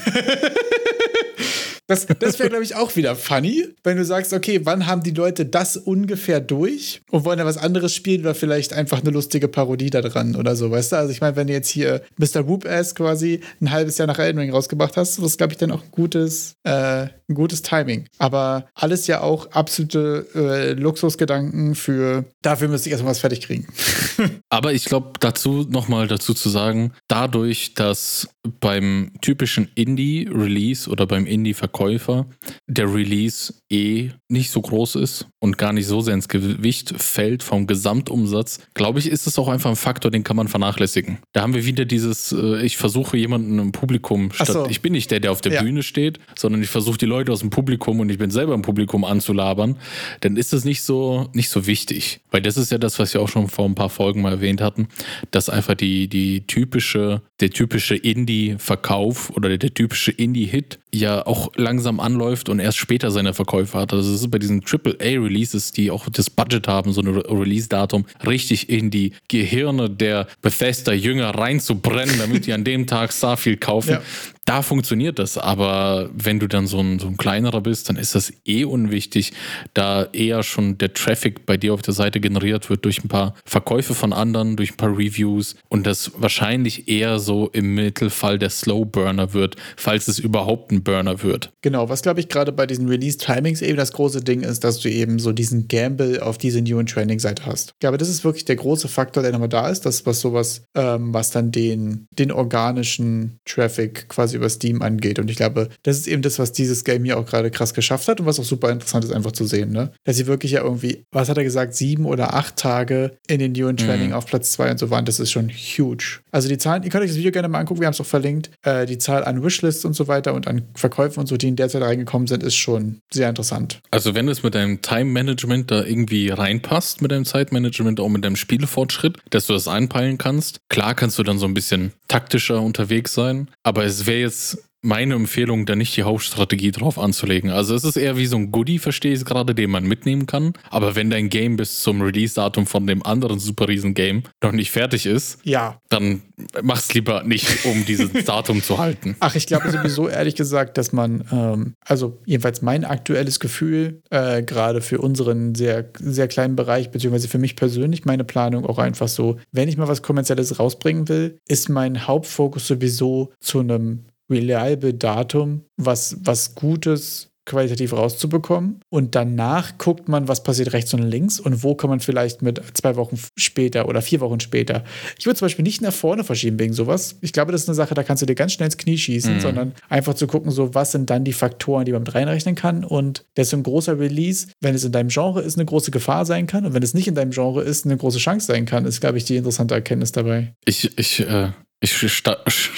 Speaker 2: Das, das wäre, glaube ich, auch wieder funny, wenn du sagst, okay, wann haben die Leute das ungefähr durch und wollen da was anderes spielen oder vielleicht einfach eine lustige Parodie da dran oder so, weißt du? Also ich meine, wenn du jetzt hier Mr. Whoop Ass quasi ein halbes Jahr nach Elden Ring rausgebracht hast, das ist, glaube ich, dann auch ein gutes, äh, ein gutes Timing. Aber alles ja auch absolute äh, Luxusgedanken für, dafür müsste ich erstmal was fertig kriegen. (laughs)
Speaker 1: Aber ich glaube, dazu nochmal dazu zu sagen, dadurch, dass beim typischen Indie-Release oder beim Indie-Verkäufer der Release eh nicht so groß ist und gar nicht so sehr ins Gewicht fällt vom Gesamtumsatz, glaube ich, ist es auch einfach ein Faktor, den kann man vernachlässigen. Da haben wir wieder dieses, äh, ich versuche jemanden im Publikum, statt, so. ich bin nicht der, der auf der ja. Bühne steht, sondern ich versuche die Leute aus dem Publikum und ich bin selber im Publikum anzulabern, dann ist es nicht so, nicht so wichtig. Weil das ist ja das, was wir auch schon vor ein paar Folgen mal erwähnt hatten, dass einfach die, die typische, der typische Indie-Verkauf oder der typische Indie-Hit ja auch langsam anläuft und erst später seine Verkäufe hat. Also es ist bei diesen AAA-Releases, die auch das Budget haben, so ein Release-Datum, richtig in die Gehirne der Bethesda-Jünger reinzubrennen, damit die an dem Tag Starfield kaufen. Ja da funktioniert das, aber wenn du dann so ein, so ein kleinerer bist, dann ist das eh unwichtig, da eher schon der Traffic bei dir auf der Seite generiert wird durch ein paar Verkäufe von anderen, durch ein paar Reviews und das wahrscheinlich eher so im Mittelfall der Slow Burner wird, falls es überhaupt ein Burner wird.
Speaker 2: Genau, was glaube ich gerade bei diesen Release-Timings eben das große Ding ist, dass du eben so diesen Gamble auf diese New and Training-Seite hast. Ich glaube, das ist wirklich der große Faktor, der nochmal da ist, das was sowas, ähm, was dann den, den organischen Traffic quasi über Steam angeht. Und ich glaube, das ist eben das, was dieses Game hier auch gerade krass geschafft hat und was auch super interessant ist, einfach zu sehen. Ne? Dass sie wirklich ja irgendwie, was hat er gesagt, sieben oder acht Tage in den New Training mhm. auf Platz zwei und so waren. Das ist schon huge. Also die Zahlen, ihr könnt euch das Video gerne mal angucken, wir haben es auch verlinkt. Äh, die Zahl an Wishlists und so weiter und an Verkäufen und so, die in der Zeit reingekommen sind, ist schon sehr interessant.
Speaker 1: Also wenn es mit deinem Time-Management da irgendwie reinpasst, mit deinem Zeitmanagement, auch mit deinem Spielefortschritt, dass du das einpeilen kannst, klar kannst du dann so ein bisschen taktischer unterwegs sein, aber es wäre jetzt meine Empfehlung, da nicht die Hauptstrategie drauf anzulegen. Also es ist eher wie so ein Goodie, verstehe ich es gerade, den man mitnehmen kann. Aber wenn dein Game bis zum Release-Datum von dem anderen super riesen Game noch nicht fertig ist,
Speaker 2: ja.
Speaker 1: dann mach's lieber nicht, um dieses (laughs) Datum zu halten.
Speaker 2: Ach, ich glaube sowieso ehrlich gesagt, dass man, ähm, also jedenfalls mein aktuelles Gefühl, äh, gerade für unseren sehr, sehr kleinen Bereich, beziehungsweise für mich persönlich, meine Planung auch einfach so, wenn ich mal was Kommerzielles rausbringen will, ist mein Hauptfokus sowieso zu einem reliable Datum, was, was Gutes qualitativ rauszubekommen. Und danach guckt man, was passiert rechts und links und wo kann man vielleicht mit zwei Wochen später oder vier Wochen später. Ich würde zum Beispiel nicht nach vorne verschieben wegen sowas. Ich glaube, das ist eine Sache, da kannst du dir ganz schnell ins Knie schießen, mhm. sondern einfach zu gucken, so was sind dann die Faktoren, die man mit reinrechnen kann. Und das ist ein großer Release, wenn es in deinem Genre ist, eine große Gefahr sein kann. Und wenn es nicht in deinem Genre ist, eine große Chance sein kann, ist, glaube ich, die interessante Erkenntnis dabei.
Speaker 1: Ich, ich, äh, ich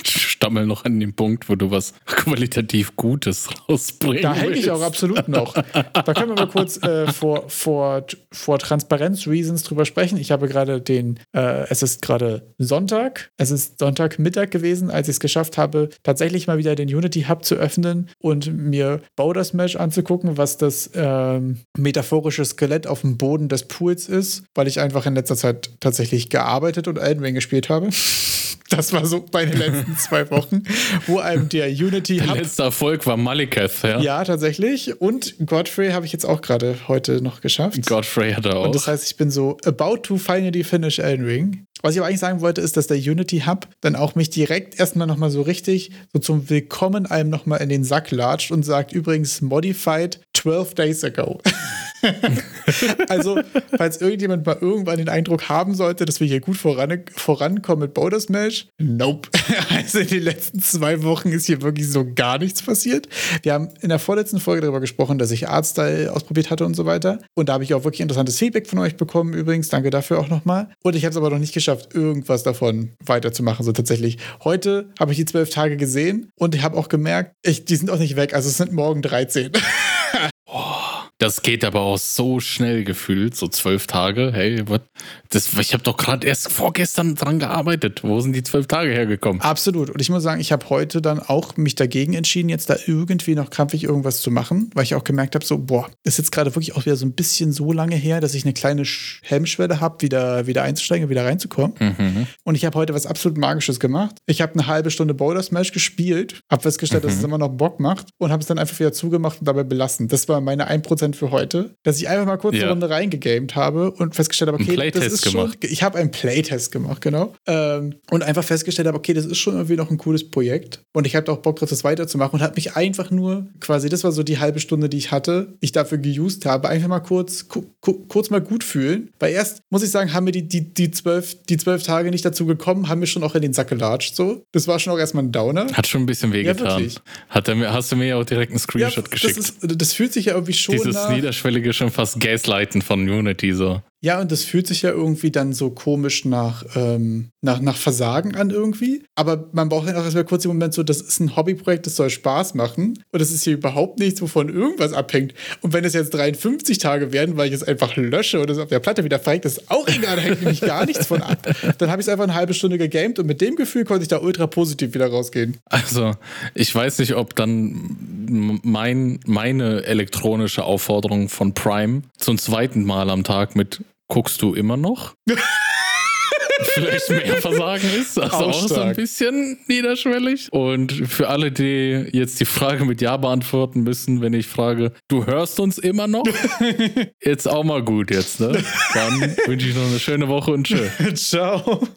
Speaker 1: stammel noch an den Punkt, wo du was qualitativ Gutes rausbringst.
Speaker 2: Da hänge ich auch absolut noch. Da können wir mal kurz äh, vor, vor, vor Transparenz-Reasons drüber sprechen. Ich habe gerade den, äh, es ist gerade Sonntag, es ist Sonntagmittag gewesen, als ich es geschafft habe, tatsächlich mal wieder den Unity Hub zu öffnen und mir Boulder Smash anzugucken, was das ähm, metaphorische Skelett auf dem Boden des Pools ist, weil ich einfach in letzter Zeit tatsächlich gearbeitet und Elden Ring gespielt habe. Das war so bei den letzten (laughs) zwei Wochen, wo einem der Unity
Speaker 1: Der letzte Erfolg war Maliketh, ja.
Speaker 2: Ja, tatsächlich. Und Godfrey habe ich jetzt auch gerade heute noch geschafft.
Speaker 1: Godfrey hat er auch.
Speaker 2: Und das heißt, ich bin so about to finally finish Elden Ring. Was ich aber eigentlich sagen wollte, ist, dass der Unity Hub dann auch mich direkt erstmal nochmal so richtig so zum Willkommen allem nochmal in den Sack latscht und sagt übrigens modified 12 days ago. (laughs) also, falls irgendjemand mal irgendwann den Eindruck haben sollte, dass wir hier gut voran, vorankommen mit Smash, nope. (laughs) Also in den letzten zwei Wochen ist hier wirklich so gar nichts passiert. Wir haben in der vorletzten Folge darüber gesprochen, dass ich Artstyle ausprobiert hatte und so weiter. Und da habe ich auch wirklich interessantes Feedback von euch bekommen übrigens. Danke dafür auch nochmal. Und ich habe es aber noch nicht geschafft, irgendwas davon weiterzumachen. So tatsächlich. Heute habe ich die zwölf Tage gesehen und ich habe auch gemerkt, ich, die sind auch nicht weg. Also es sind morgen 13. (laughs)
Speaker 1: Das geht aber auch so schnell gefühlt, so zwölf Tage. Hey, what? Das, ich habe doch gerade erst vorgestern dran gearbeitet. Wo sind die zwölf Tage hergekommen?
Speaker 2: Absolut. Und ich muss sagen, ich habe heute dann auch mich dagegen entschieden, jetzt da irgendwie noch krampfig irgendwas zu machen, weil ich auch gemerkt habe, so, boah, ist jetzt gerade wirklich auch wieder so ein bisschen so lange her, dass ich eine kleine Hemmschwelle habe, wieder, wieder einzusteigen, wieder reinzukommen. Mhm. Und ich habe heute was absolut Magisches gemacht. Ich habe eine halbe Stunde Boulder Smash gespielt, habe festgestellt, mhm. dass es immer noch Bock macht und habe es dann einfach wieder zugemacht und dabei belassen. Das war meine 1% Prozent für heute, dass ich einfach mal kurz ja. eine Runde reingegamed habe und festgestellt habe, okay, das ist gemacht. schon. Ich habe einen Playtest gemacht, genau. Ähm, und einfach festgestellt habe, okay, das ist schon irgendwie noch ein cooles Projekt. Und ich habe auch Bock drauf, das weiterzumachen und habe mich einfach nur quasi, das war so die halbe Stunde, die ich hatte, ich dafür geused habe, einfach mal kurz, kurz mal gut fühlen. Weil erst, muss ich sagen, haben mir die, die, die, zwölf, die zwölf Tage nicht dazu gekommen, haben mir schon auch in den Sack gelatscht. So. Das war schon auch erstmal ein Downer.
Speaker 1: Hat schon ein bisschen wehgetan. Ja, Hat er, hast du mir ja auch direkt einen Screenshot ja, geschickt.
Speaker 2: Das, ist, das fühlt sich ja irgendwie schon
Speaker 1: Dieses nach, niederschwellige schon fast Gaslighten von Unity so.
Speaker 2: Ja, und das fühlt sich ja irgendwie dann so komisch nach, ähm, nach, nach Versagen an irgendwie. Aber man braucht dann auch erstmal kurz den Moment so, das ist ein Hobbyprojekt, das soll Spaß machen. Und das ist hier überhaupt nichts, wovon irgendwas abhängt. Und wenn es jetzt 53 Tage werden, weil ich es einfach lösche oder es auf der Platte wieder verreckt, ist auch egal, da hängt nämlich gar nichts von ab. Dann habe ich es einfach eine halbe Stunde gegamed und mit dem Gefühl konnte ich da ultra positiv wieder rausgehen.
Speaker 1: Also, ich weiß nicht, ob dann mein, meine elektronische Aufforderung von Prime zum zweiten Mal am Tag mit guckst du immer noch? (laughs) vielleicht mehr Versagen ist. Also auch, auch so ein bisschen niederschwellig. Und für alle, die jetzt die Frage mit Ja beantworten müssen, wenn ich frage, du hörst uns immer noch? (laughs) jetzt auch mal gut jetzt, ne? Dann wünsche ich noch eine schöne Woche und tschö. (laughs)
Speaker 2: Ciao.